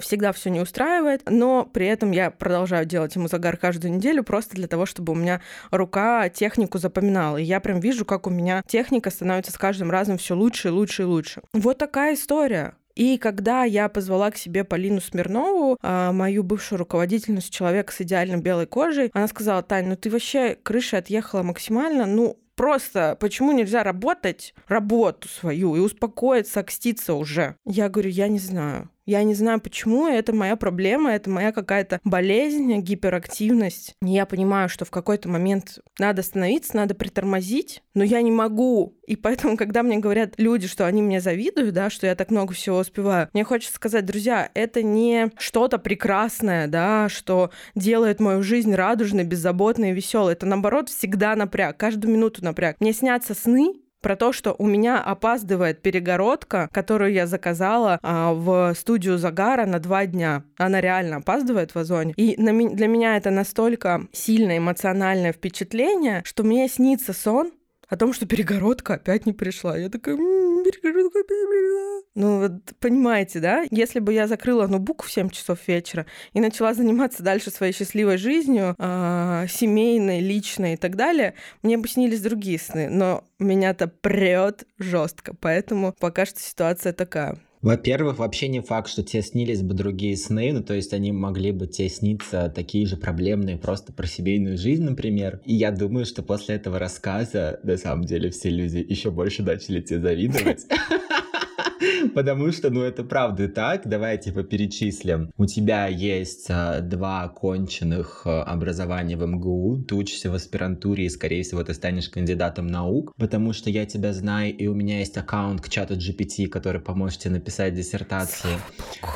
всегда все не устраивает, но при этом я продолжаю делать ему загар каждую неделю просто для того, чтобы у меня рука технику запоминала. И я прям вижу, как у меня техника становится с каждым разом все лучше и лучше и лучше. Вот такая история. И когда я позвала к себе Полину Смирнову, а, мою бывшую руководительницу, человека с идеально белой кожей, она сказала, Тань, ну ты вообще крышей отъехала максимально, ну просто почему нельзя работать работу свою и успокоиться, окститься уже? Я говорю, я не знаю. Я не знаю почему, это моя проблема, это моя какая-то болезнь, гиперактивность. Я понимаю, что в какой-то момент надо остановиться, надо притормозить, но я не могу. И поэтому, когда мне говорят люди, что они мне завидуют, да, что я так много всего успеваю, мне хочется сказать, друзья, это не что-то прекрасное, да, что делает мою жизнь радужной, беззаботной и веселой. Это наоборот всегда напряг, каждую минуту напряг. Мне снятся сны, про то, что у меня опаздывает перегородка, которую я заказала а, в студию Загара на два дня. Она реально опаздывает в Озоне. И на, для меня это настолько сильное эмоциональное впечатление, что мне снится сон о том, что перегородка опять не пришла. Я такая, перегородка опять не пришла. Ну, вот понимаете, да? Если бы я закрыла ноутбук в 7 часов вечера и начала заниматься дальше своей счастливой жизнью, э, семейной, личной и так далее, мне бы снились другие сны. Но меня-то прет жестко, поэтому пока что ситуация такая. Во-первых, вообще не факт, что тебе снились бы другие сны, ну то есть они могли бы тебе сниться такие же проблемные просто про семейную жизнь, например. И я думаю, что после этого рассказа на самом деле все люди еще больше начали тебе завидовать. Потому что, ну, это правда так. Давай, типа, перечислим. У тебя есть а, два оконченных а, образования в МГУ. Ты учишься в аспирантуре, и, скорее всего, ты станешь кандидатом наук. Потому что я тебя знаю, и у меня есть аккаунт к чату GPT, который поможет тебе написать диссертацию.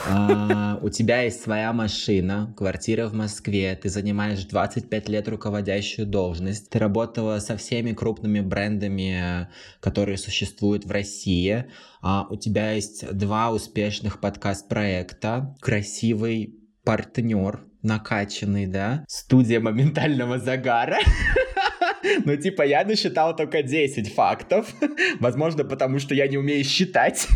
А, у тебя есть своя машина, квартира в Москве. Ты занимаешь 25 лет руководящую должность. Ты работала со всеми крупными брендами, которые существуют в России. А, у тебя есть два успешных подкаст-проекта, красивый партнер, накачанный, да, студия моментального загара. Ну, типа, я насчитал только 10 фактов. Возможно, потому что я не умею считать.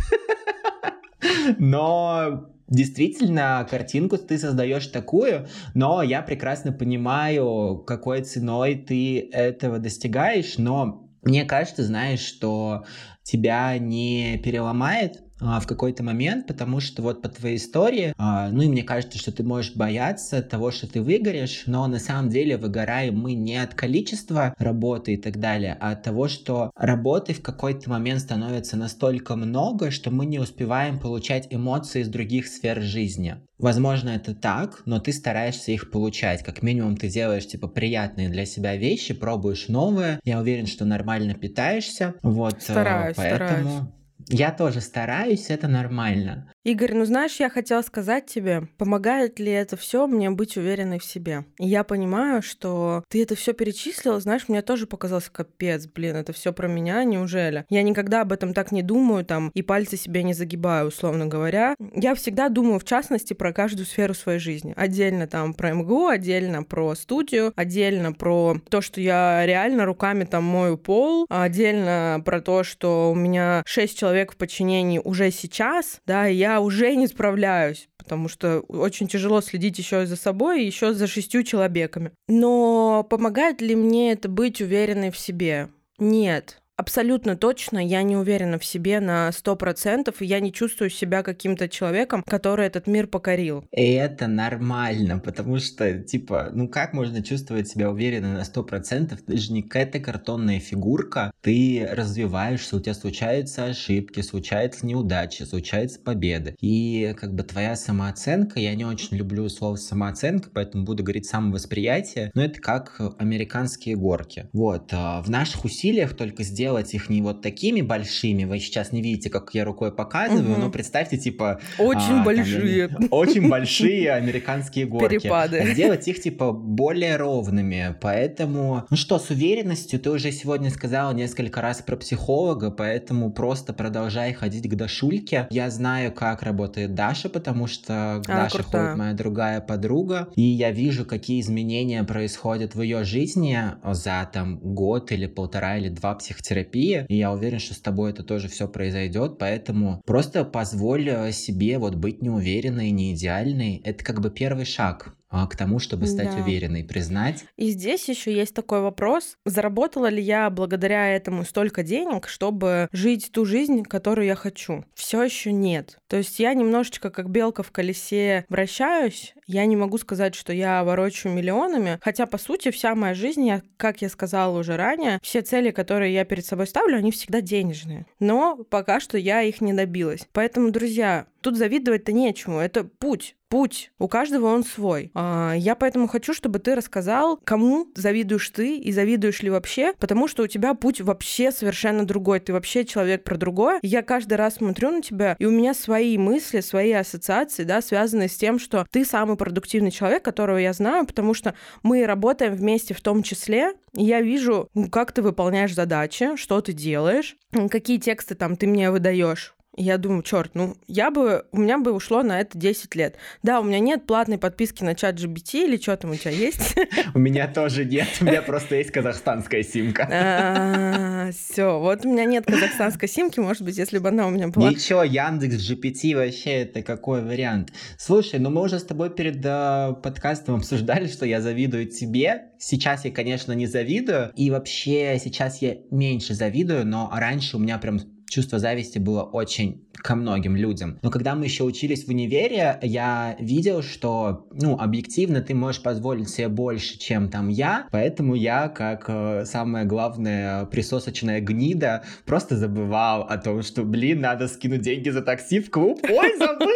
Но Действительно, картинку ты создаешь такую, но я прекрасно понимаю, какой ценой ты этого достигаешь, но мне кажется, знаешь, что тебя не переломает в какой-то момент, потому что вот по твоей истории, а, ну и мне кажется, что ты можешь бояться того, что ты выгоришь, но на самом деле выгораем мы не от количества работы и так далее, а от того, что работы в какой-то момент становится настолько много, что мы не успеваем получать эмоции из других сфер жизни. Возможно, это так, но ты стараешься их получать. Как минимум, ты делаешь, типа, приятные для себя вещи, пробуешь новые. Я уверен, что нормально питаешься. Вот, стараюсь, поэтому... стараюсь. Я тоже стараюсь, это нормально. Игорь, ну знаешь, я хотела сказать тебе, помогает ли это все мне быть уверенной в себе? И я понимаю, что ты это все перечислила, знаешь, мне тоже показалось капец, блин, это все про меня, неужели? Я никогда об этом так не думаю, там, и пальцы себе не загибаю, условно говоря. Я всегда думаю, в частности, про каждую сферу своей жизни. Отдельно там про МГУ, отдельно про студию, отдельно про то, что я реально руками там мою пол, отдельно про то, что у меня шесть человек в подчинении уже сейчас, да, и я уже не справляюсь потому что очень тяжело следить еще за собой и еще за шестью человеками. Но помогает ли мне это быть уверенной в себе? Нет. Абсолютно точно я не уверена в себе на сто процентов, и я не чувствую себя каким-то человеком, который этот мир покорил. И это нормально, потому что, типа, ну как можно чувствовать себя уверенно на сто процентов? Ты же не какая-то картонная фигурка, ты развиваешься, у тебя случаются ошибки, случаются неудачи, случаются победы. И как бы твоя самооценка, я не очень люблю слово самооценка, поэтому буду говорить самовосприятие, но это как американские горки. Вот, а в наших усилиях только сделать сделать их не вот такими большими, вы сейчас не видите, как я рукой показываю, угу. но представьте, типа... Очень а, большие. Там, очень большие американские горки. Перепады. Сделать их, типа, более ровными, поэтому... Ну что, с уверенностью, ты уже сегодня сказала несколько раз про психолога, поэтому просто продолжай ходить к Дашульке. Я знаю, как работает Даша, потому что к а, Даше крутая. ходит моя другая подруга, и я вижу, какие изменения происходят в ее жизни за там год или полтора или два психотерапии терапия, и я уверен, что с тобой это тоже все произойдет, поэтому просто позволь э, себе вот быть неуверенной, не идеальной. Это как бы первый шаг к тому, чтобы стать да. уверенной, признать. И здесь еще есть такой вопрос: заработала ли я благодаря этому столько денег, чтобы жить ту жизнь, которую я хочу? Все еще нет. То есть я немножечко как белка в колесе вращаюсь. Я не могу сказать, что я ворочаю миллионами, хотя по сути вся моя жизнь, я, как я сказала уже ранее, все цели, которые я перед собой ставлю, они всегда денежные. Но пока что я их не добилась. Поэтому, друзья, тут завидовать-то нечему. Это путь путь. У каждого он свой. А, я поэтому хочу, чтобы ты рассказал, кому завидуешь ты и завидуешь ли вообще, потому что у тебя путь вообще совершенно другой. Ты вообще человек про другое. Я каждый раз смотрю на тебя, и у меня свои мысли, свои ассоциации, да, связанные с тем, что ты самый продуктивный человек, которого я знаю, потому что мы работаем вместе в том числе, я вижу, как ты выполняешь задачи, что ты делаешь, какие тексты там ты мне выдаешь я думаю, черт, ну я бы, у меня бы ушло на это 10 лет. Да, у меня нет платной подписки на чат GBT или что там у тебя есть? У меня тоже нет, у меня просто есть казахстанская симка. А, Все, вот у меня нет казахстанской симки, может быть, если бы она у меня была. Ничего, Яндекс GPT вообще это какой вариант? Слушай, ну мы уже с тобой перед э, подкастом обсуждали, что я завидую тебе. Сейчас я, конечно, не завидую, и вообще сейчас я меньше завидую, но раньше у меня прям чувство зависти было очень ко многим людям. Но когда мы еще учились в универе, я видел, что, ну, объективно ты можешь позволить себе больше, чем там я, поэтому я, как э, самая главная присосочная гнида, просто забывал о том, что, блин, надо скинуть деньги за такси в клуб. Ой, забыл!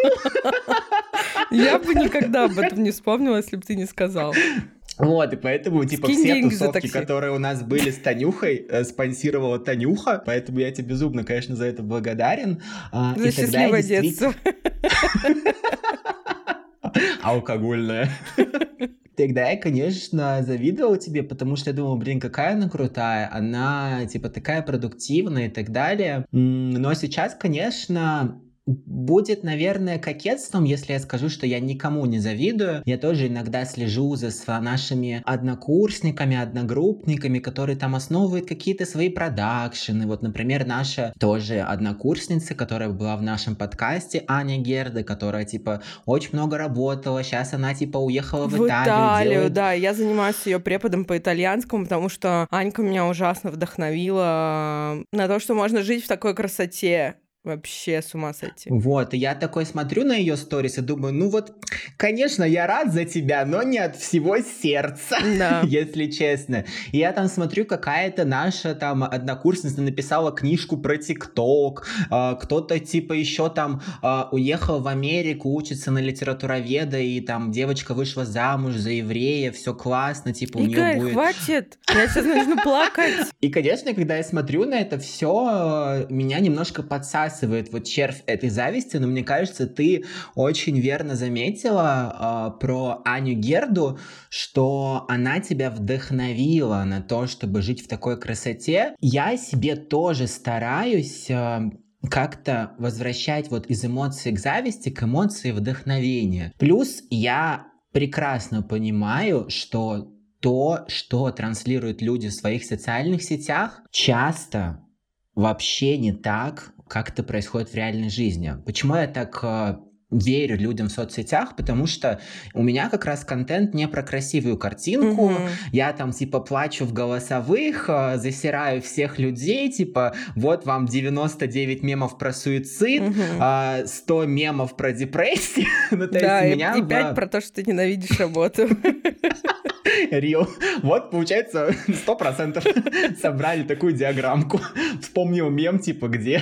Я бы никогда об этом не вспомнила, если бы ты не сказал. Вот, и поэтому, типа, Скинь все тусовки, которые у нас были с Танюхой, э, спонсировала Танюха, поэтому я тебе безумно, конечно, за это благодарен. А, за и счастливое действительно... детство. Алкогольное. Тогда я, конечно, завидовал тебе, потому что я думал, блин, какая она крутая, она, типа, такая продуктивная и так далее. Но сейчас, конечно, Будет, наверное, кокетством, если я скажу, что я никому не завидую. Я тоже иногда слежу за нашими однокурсниками, одногруппниками, которые там основывают какие-то свои продакшены. Вот, например, наша тоже однокурсница, которая была в нашем подкасте, Аня Герда, которая, типа, очень много работала. Сейчас она, типа, уехала в, в Италию. Италию, делает... да. Я занимаюсь ее преподом по итальянскому, потому что Анька меня ужасно вдохновила на то, что можно жить в такой красоте. Вообще с ума сойти. Вот, и я такой смотрю на ее сторис и думаю, ну вот, конечно, я рад за тебя, но не от всего сердца, да. если честно. И я там смотрю, какая-то наша там однокурсница написала книжку про ТикТок, э, кто-то типа еще там э, уехал в Америку, учится на литературоведа, и там девочка вышла замуж за еврея, все классно, типа у нее будет... хватит, я сейчас начну плакать. И, конечно, когда я смотрю на это все, меня немножко подсасывает высасывает вот червь этой зависти, но мне кажется, ты очень верно заметила э, про Аню Герду, что она тебя вдохновила на то, чтобы жить в такой красоте. Я себе тоже стараюсь э, как-то возвращать вот из эмоций к зависти к эмоции вдохновения. Плюс я прекрасно понимаю, что то, что транслируют люди в своих социальных сетях, часто вообще не так, как это происходит в реальной жизни. Почему я так э, верю людям в соцсетях, потому что у меня как раз контент не про красивую картинку. Угу. Я там типа плачу в голосовых, э, засираю всех людей, типа вот вам 99 мемов про суицид, угу. 100 мемов про депрессию. ну, то да, есть и, меня и 5 в... про то, что ты ненавидишь работу. Рил. Вот, получается, сто процентов собрали такую диаграммку. Вспомнил мем, типа, где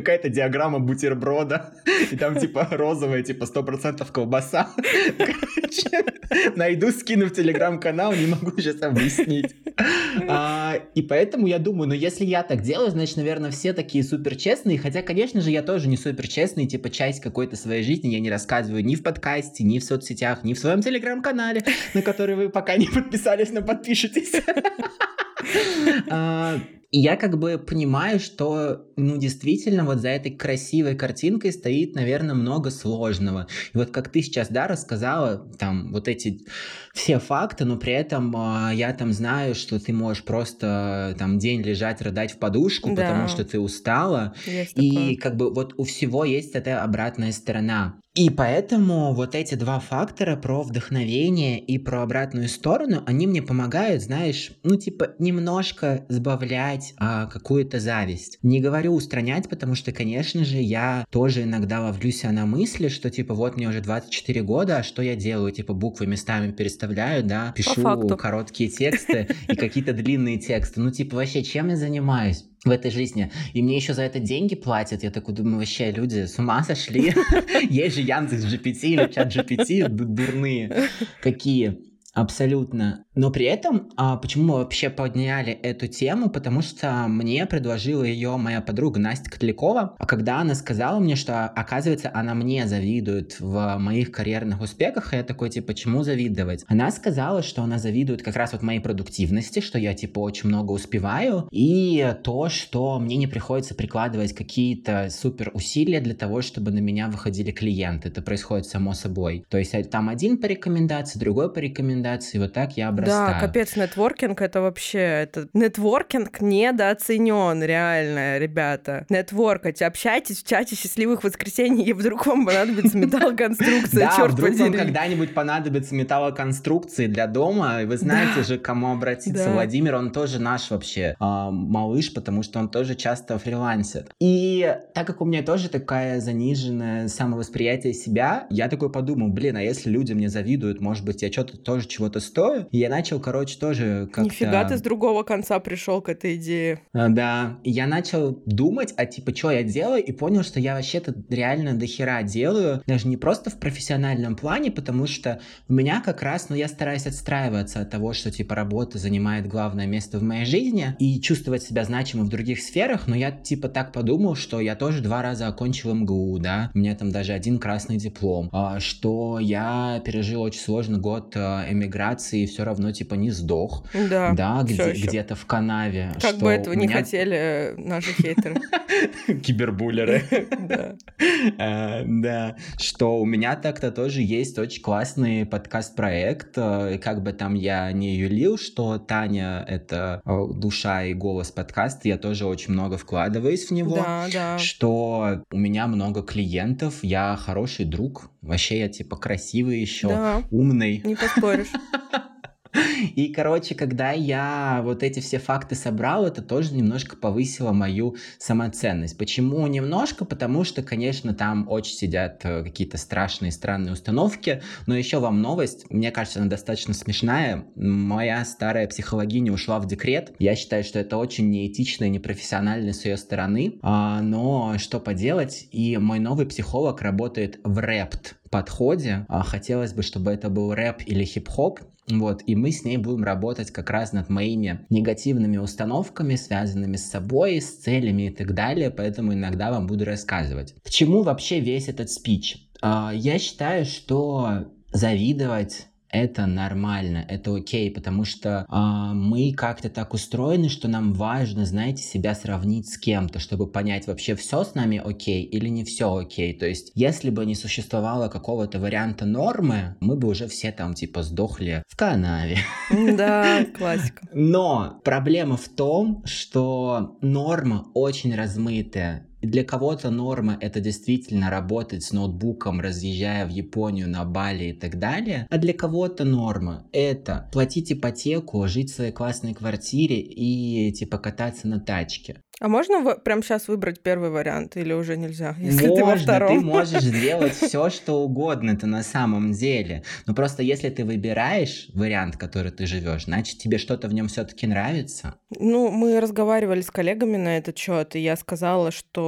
какая-то диаграмма бутерброда, и там, типа, розовая, типа, сто процентов колбаса. Короче, найду, скину в телеграм-канал, не могу сейчас объяснить. А, и поэтому я думаю, ну, если я так делаю, значит, наверное, все такие супер честные, хотя, конечно же, я тоже не супер честный, типа, часть какой-то своей жизни я не рассказываю ни в подкасте, ни в соцсетях, ни в своем телеграм-канале, на который вы пока не подписались, но подпишитесь. А, и я как бы понимаю, что, ну, действительно, вот за этой красивой картинкой стоит, наверное, много сложного. И вот как ты сейчас, да, рассказала, там, вот эти все факты, но при этом э, я там знаю, что ты можешь просто там день лежать, рыдать в подушку, да. потому что ты устала. Есть и такое. как бы вот у всего есть эта обратная сторона. И поэтому вот эти два фактора про вдохновение и про обратную сторону, они мне помогают, знаешь, ну типа немножко сбавлять а, какую-то зависть. Не говорю устранять, потому что, конечно же, я тоже иногда ловлюсь на мысли, что типа вот мне уже 24 года, а что я делаю? Типа буквы местами переставляю, да, пишу короткие тексты и какие-то длинные тексты. Ну типа вообще чем я занимаюсь? В этой жизни. И мне еще за это деньги платят. Я такой думаю, вообще люди с ума сошли. Есть же Яндекс GPT или чат GPT дурные. Какие? Абсолютно. Но при этом, а, почему мы вообще подняли эту тему? Потому что мне предложила ее моя подруга Настя Котлякова. А когда она сказала мне, что, оказывается, она мне завидует в моих карьерных успехах, я такой, типа, почему завидовать? Она сказала, что она завидует как раз вот моей продуктивности, что я, типа, очень много успеваю, и то, что мне не приходится прикладывать какие-то супер усилия для того, чтобы на меня выходили клиенты. Это происходит само собой. То есть там один по рекомендации, другой по рекомендации, рекомендации, вот так я обрастаю. Да, капец, нетворкинг это вообще, это нетворкинг недооценен, реально, ребята. Нетворкать, общайтесь в чате счастливых воскресений, и вдруг вам понадобится металлоконструкция, черт вдруг вам когда-нибудь понадобится металлоконструкции для дома, и вы знаете же, к кому обратиться. Владимир, он тоже наш вообще а, малыш, потому что он тоже часто фрилансит. И так как у меня тоже такая заниженное самовосприятие себя, я такой подумал, блин, а если люди мне завидуют, может быть, я что-то тоже чего-то стою. И я начал, короче, тоже как-то... Нифига ты с другого конца пришел к этой идее. А, да. Я начал думать, а типа, что я делаю, и понял, что я вообще-то реально дохера делаю, даже не просто в профессиональном плане, потому что у меня как раз, ну, я стараюсь отстраиваться от того, что, типа, работа занимает главное место в моей жизни, и чувствовать себя значимым в других сферах, но я, типа, так подумал, что я тоже два раза окончил МГУ, да, у меня там даже один красный диплом, а, что я пережил очень сложный год эмиграции миграции все равно типа не сдох. Да, да где, где-то в канаве. Как бы этого меня... не хотели э, наши хейтеры. Кибербулеры. Да. Э, да. Что у меня так-то тоже есть очень классный подкаст-проект. Э, как бы там я не юлил, что Таня — это душа и голос подкаста, я тоже очень много вкладываюсь в него. Что у меня много клиентов, я хороший друг, Вообще я типа красивый еще, да, умный. Не поспоришь. И, короче, когда я вот эти все факты собрал, это тоже немножко повысило мою самоценность. Почему немножко? Потому что, конечно, там очень сидят э, какие-то страшные, странные установки, но еще вам новость, мне кажется, она достаточно смешная. Моя старая психологиня ушла в декрет. Я считаю, что это очень неэтично и непрофессионально с ее стороны, а, но что поделать, и мой новый психолог работает в рэпт подходе. А хотелось бы, чтобы это был рэп или хип-хоп, Вот, и мы с ней будем работать как раз над моими негативными установками, связанными с собой, с целями и так далее, поэтому иногда вам буду рассказывать. К чему вообще весь этот спич? А, я считаю, что завидовать это нормально, это окей, потому что э, мы как-то так устроены, что нам важно, знаете, себя сравнить с кем-то, чтобы понять, вообще все с нами окей или не все окей. То есть, если бы не существовало какого-то варианта нормы, мы бы уже все там типа сдохли в канаве. Да, классика. Но проблема в том, что норма очень размытая для кого-то норма это действительно работать с ноутбуком, разъезжая в Японию, на Бали и так далее. А для кого-то норма это платить ипотеку, жить в своей классной квартире и типа кататься на тачке. А можно в- прямо сейчас выбрать первый вариант или уже нельзя, если Можно, ты во втором? ты можешь сделать все, что угодно, это на самом деле. Но просто если ты выбираешь вариант, который ты живешь, значит тебе что-то в нем все-таки нравится. Ну, мы разговаривали с коллегами на этот счет, и я сказала, что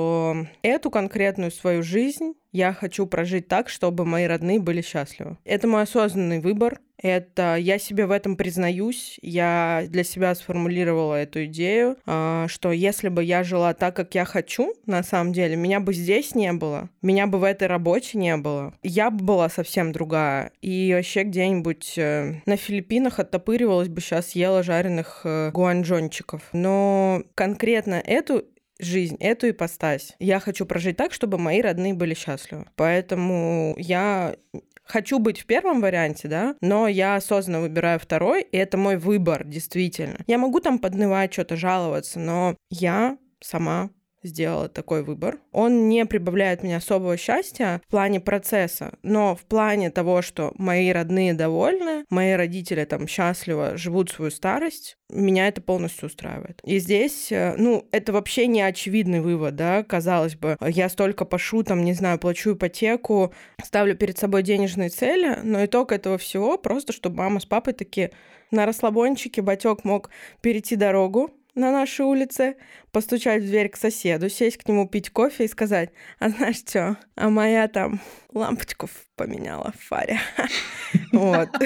эту конкретную свою жизнь я хочу прожить так, чтобы мои родные были счастливы. Это мой осознанный выбор. Это я себе в этом признаюсь. Я для себя сформулировала эту идею, а, что если бы я жила так, как я хочу, на самом деле, меня бы здесь не было, меня бы в этой работе не было, я бы была совсем другая. И вообще где-нибудь э, на Филиппинах оттопыривалась бы сейчас, ела жареных э, гуанчжончиков. Но конкретно эту жизнь, эту ипостась. Я хочу прожить так, чтобы мои родные были счастливы. Поэтому я хочу быть в первом варианте, да, но я осознанно выбираю второй, и это мой выбор, действительно. Я могу там поднывать, что-то жаловаться, но я сама сделала такой выбор. Он не прибавляет мне особого счастья в плане процесса, но в плане того, что мои родные довольны, мои родители там счастливо живут свою старость, меня это полностью устраивает. И здесь, э, ну, это вообще не очевидный вывод, да, казалось бы. Я столько пошу, там, не знаю, плачу ипотеку, ставлю перед собой денежные цели, но итог этого всего просто, чтобы мама с папой такие на расслабончике батек мог перейти дорогу, на нашей улице, постучать в дверь к соседу, сесть к нему пить кофе и сказать, а знаешь что, а моя там лампочку поменяла в фаре. Вот.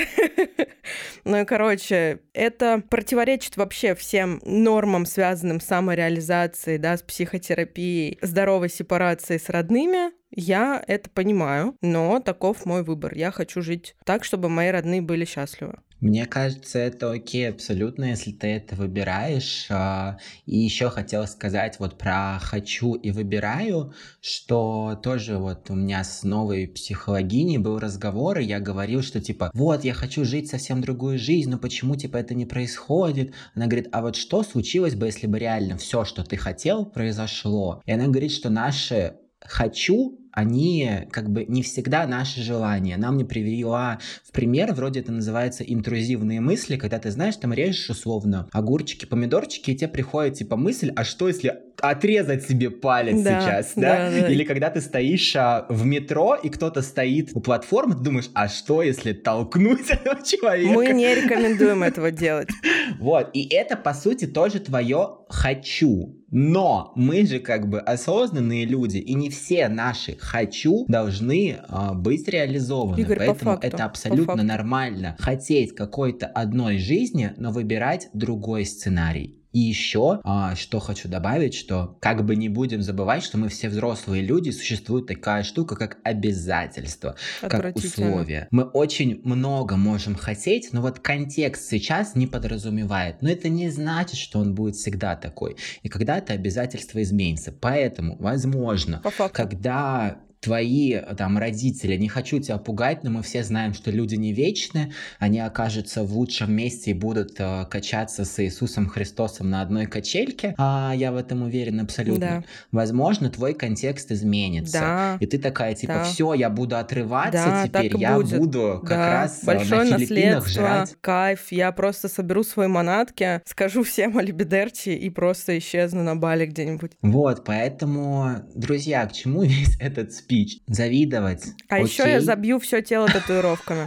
Ну и, короче, это противоречит вообще всем нормам, связанным с самореализацией, да, с психотерапией, здоровой сепарацией с родными, я это понимаю, но таков мой выбор. Я хочу жить так, чтобы мои родные были счастливы. Мне кажется, это окей абсолютно, если ты это выбираешь. А, и еще хотел сказать вот про «хочу» и «выбираю», что тоже вот у меня с новой психологиней был разговор, и я говорил, что типа вот, я хочу жить совсем другую жизнь, но почему типа это не происходит? Она говорит, а вот что случилось бы, если бы реально все, что ты хотел, произошло? И она говорит, что наше «хочу» они как бы не всегда наши желания. Нам не привела в пример, вроде это называется интрузивные мысли, когда ты знаешь, там режешь условно огурчики, помидорчики, и тебе приходит типа мысль, а что если отрезать себе палец да, сейчас, да? да? Или когда ты стоишь а, в метро, и кто-то стоит у платформы, ты думаешь, а что если толкнуть этого человека? Мы не рекомендуем этого делать. Вот, и это, по сути, тоже твое «хочу». Но мы же как бы осознанные люди, и не все наши «хочу» должны а, быть реализованы. Игорь, Поэтому по факту, это абсолютно нормально. Хотеть какой-то одной жизни, но выбирать другой сценарий. И еще, а, что хочу добавить, что как бы не будем забывать, что мы все взрослые люди, существует такая штука, как обязательство, как условие. Мы очень много можем хотеть, но вот контекст сейчас не подразумевает. Но это не значит, что он будет всегда такой. И когда-то обязательство изменится. Поэтому, возможно, когда твои там родители, не хочу тебя пугать, но мы все знаем, что люди не вечны, они окажутся в лучшем месте и будут э, качаться с Иисусом Христосом на одной качельке, а я в этом уверен абсолютно. Да. Возможно, твой контекст изменится, да. и ты такая типа, да. все, я буду отрываться да, теперь, я будет. буду как да. раз Большое на Филиппинах жрать. Кайф, я просто соберу свои манатки, скажу всем о Лебедерчи и просто исчезну на Бали где-нибудь. Вот, поэтому, друзья, к чему весь этот спич? Спич, завидовать. А окей. еще я забью все тело татуировками.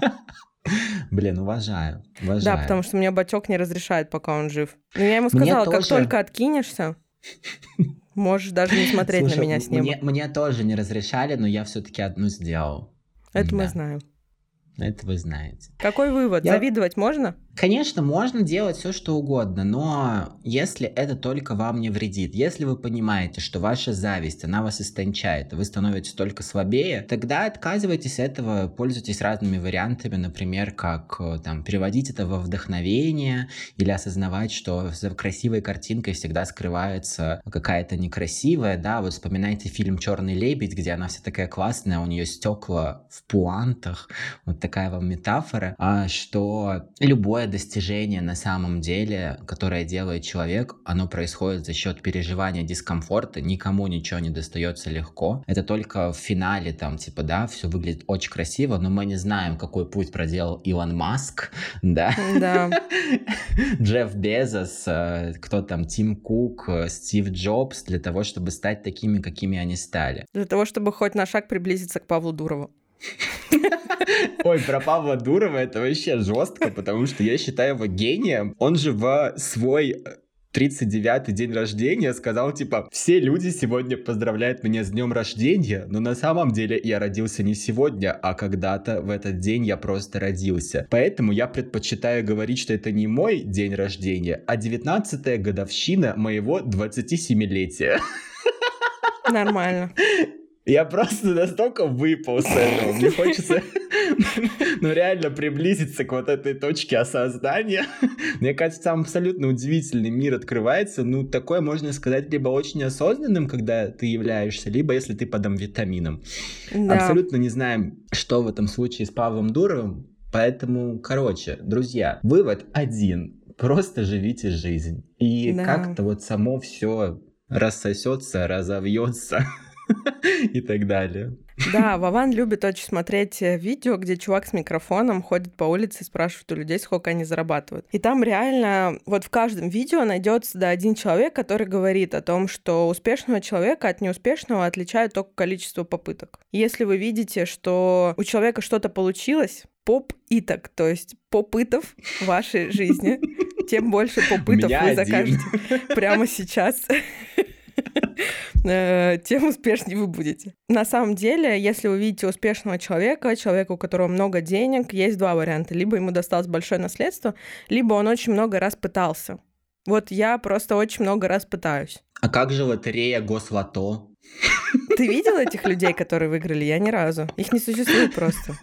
Блин, уважаю, уважаю. Да, потому что мне батек не разрешает, пока он жив. Но я ему сказала, как только откинешься, можешь даже не смотреть Слушай, на меня с ним. Мне, мне тоже не разрешали, но я все-таки одну сделал. Это да. мы знаем. Это вы знаете. Какой вывод? Я... Завидовать можно? Конечно, можно делать все, что угодно, но если это только вам не вредит, если вы понимаете, что ваша зависть, она вас истончает, вы становитесь только слабее, тогда отказывайтесь от этого, пользуйтесь разными вариантами, например, как э, там переводить это во вдохновение или осознавать, что за красивой картинкой всегда скрывается какая-то некрасивая, да, вот вспоминайте фильм «Черный лебедь», где она вся такая классная, у нее стекла в пуантах, вот такая вам метафора, а что любое любое достижение на самом деле, которое делает человек, оно происходит за счет переживания дискомфорта, никому ничего не достается легко. Это только в финале там, типа, да, все выглядит очень красиво, но мы не знаем, какой путь проделал Илон Маск, да? Да. Джефф Безос, э, кто там, Тим Кук, э, Стив Джобс, для того, чтобы стать такими, какими они стали. Для того, чтобы хоть на шаг приблизиться к Павлу Дурову. Ой, про Павла Дурова это вообще жестко, потому что я считаю его гением. Он же в свой 39-й день рождения сказал, типа, все люди сегодня поздравляют меня с днем рождения, но на самом деле я родился не сегодня, а когда-то в этот день я просто родился. Поэтому я предпочитаю говорить, что это не мой день рождения, а 19-я годовщина моего 27-летия. Нормально. Я просто настолько выпал с этого. Мне хочется, ну, реально приблизиться к вот этой точке осознания. Мне кажется, там абсолютно удивительный мир открывается. Ну, такое можно сказать либо очень осознанным, когда ты являешься, либо если ты под амфетамином. Да. Абсолютно не знаем, что в этом случае с Павлом Дуровым. Поэтому, короче, друзья, вывод один. Просто живите жизнь. И да. как-то вот само все рассосется, разовьется. и так далее. Да, Вован любит очень смотреть э, видео, где чувак с микрофоном ходит по улице и спрашивает у людей, сколько они зарабатывают. И там реально вот в каждом видео найдется да, один человек, который говорит о том, что успешного человека от неуспешного отличает только количество попыток. Если вы видите, что у человека что-то получилось, поп-иток, то есть попытов в вашей жизни, тем больше попытов вы закажете прямо сейчас. Э, тем успешнее вы будете. На самом деле, если вы видите успешного человека, человека, у которого много денег, есть два варианта. Либо ему досталось большое наследство, либо он очень много раз пытался. Вот я просто очень много раз пытаюсь. А как же лотерея Гослото? Ты видел этих людей, которые выиграли? Я ни разу. Их не существует просто.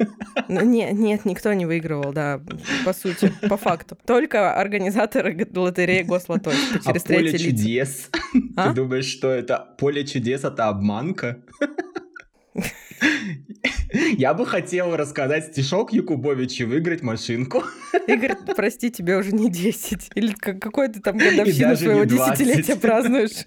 Ну, нет, нет, никто не выигрывал, да, по сути, по факту. Только организаторы лотереи Гослото. А поле чудес? А? Ты думаешь, что это поле чудес — это обманка? Я бы хотел рассказать стишок Якубовичу, выиграть машинку. Игорь, прости, тебе уже не 10. Или какой ты там годовщину своего десятилетия празднуешь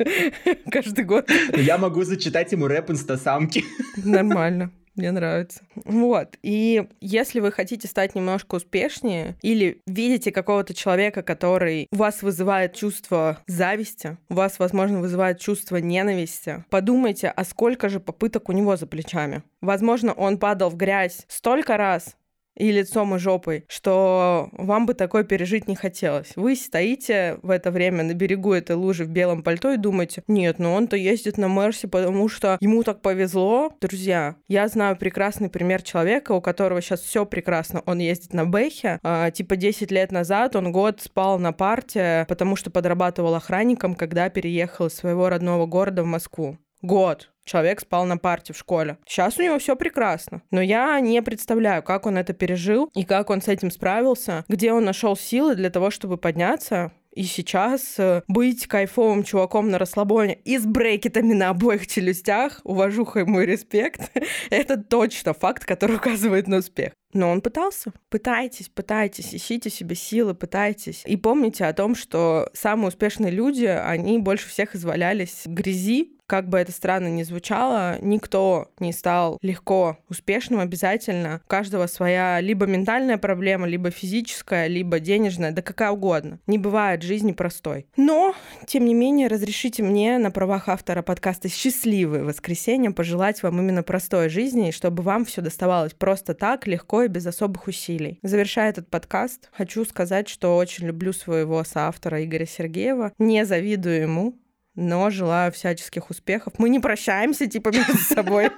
каждый год. Я могу зачитать ему рэп инстасамки. Нормально. Мне нравится. Вот. И если вы хотите стать немножко успешнее или видите какого-то человека, который у вас вызывает чувство зависти, у вас, возможно, вызывает чувство ненависти, подумайте, а сколько же попыток у него за плечами. Возможно, он падал в грязь столько раз, и лицом, и жопой, что вам бы такое пережить не хотелось. Вы стоите в это время на берегу этой лужи в белом пальто и думаете, нет, ну он-то ездит на Мерсе, потому что ему так повезло. Друзья, я знаю прекрасный пример человека, у которого сейчас все прекрасно. Он ездит на Бэхе, а, типа 10 лет назад он год спал на парте, потому что подрабатывал охранником, когда переехал из своего родного города в Москву. Год. Человек спал на парте в школе. Сейчас у него все прекрасно. Но я не представляю, как он это пережил и как он с этим справился, где он нашел силы для того, чтобы подняться и сейчас э, быть кайфовым чуваком на расслабоне и с брекетами на обоих челюстях, уважуха и мой респект, это точно факт, который указывает на успех. Но он пытался. Пытайтесь, пытайтесь, ищите себе силы, пытайтесь. И помните о том, что самые успешные люди, они больше всех извалялись в грязи, как бы это странно ни звучало, никто не стал легко успешным обязательно. У каждого своя либо ментальная проблема, либо физическая, либо денежная, да какая угодно. Не бывает жизни простой. Но, тем не менее, разрешите мне на правах автора подкаста «Счастливое воскресенье» пожелать вам именно простой жизни, и чтобы вам все доставалось просто так, легко и без особых усилий. Завершая этот подкаст, хочу сказать, что очень люблю своего соавтора Игоря Сергеева. Не завидую ему, но желаю всяческих успехов. Мы не прощаемся, типа, между собой.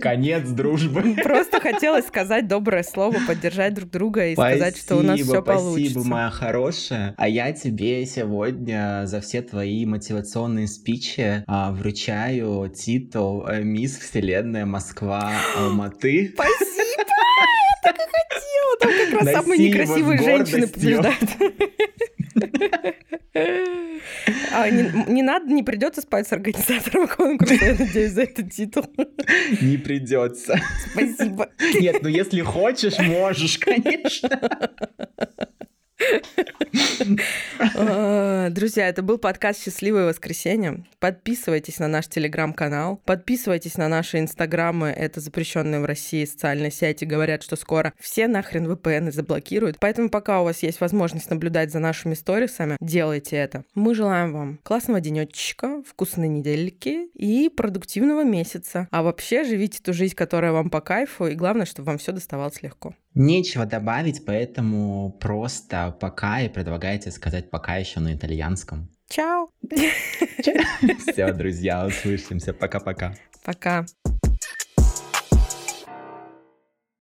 Конец дружбы. Просто хотелось сказать доброе слово, поддержать друг друга и спасибо, сказать, что у нас все получится. Спасибо, моя хорошая. А я тебе сегодня за все твои мотивационные спичи а, вручаю титул э, «Мисс Вселенная Москва Алматы». Спасибо! Я так и хотела! Там как раз самые некрасивые женщины побеждают. А не, не надо, не придется спать с организатором конкурса, я надеюсь, за этот титул. Не придется. Спасибо. Нет, ну если хочешь, можешь, конечно. А, друзья, это был подкаст «Счастливое воскресенье». Подписывайтесь на наш телеграм-канал, подписывайтесь на наши инстаграмы, это запрещенные в России социальные сети, говорят, что скоро все нахрен VPN заблокируют. Поэтому пока у вас есть возможность наблюдать за нашими сторисами, делайте это. Мы желаем вам классного денечка, вкусной недельки и продуктивного месяца. А вообще живите ту жизнь, которая вам по кайфу, и главное, чтобы вам все доставалось легко. Нечего добавить, поэтому просто пока и предлагайте сказать пока еще на итальянском. Чао! Все, друзья, услышимся. Пока-пока. Пока. -пока. Пока.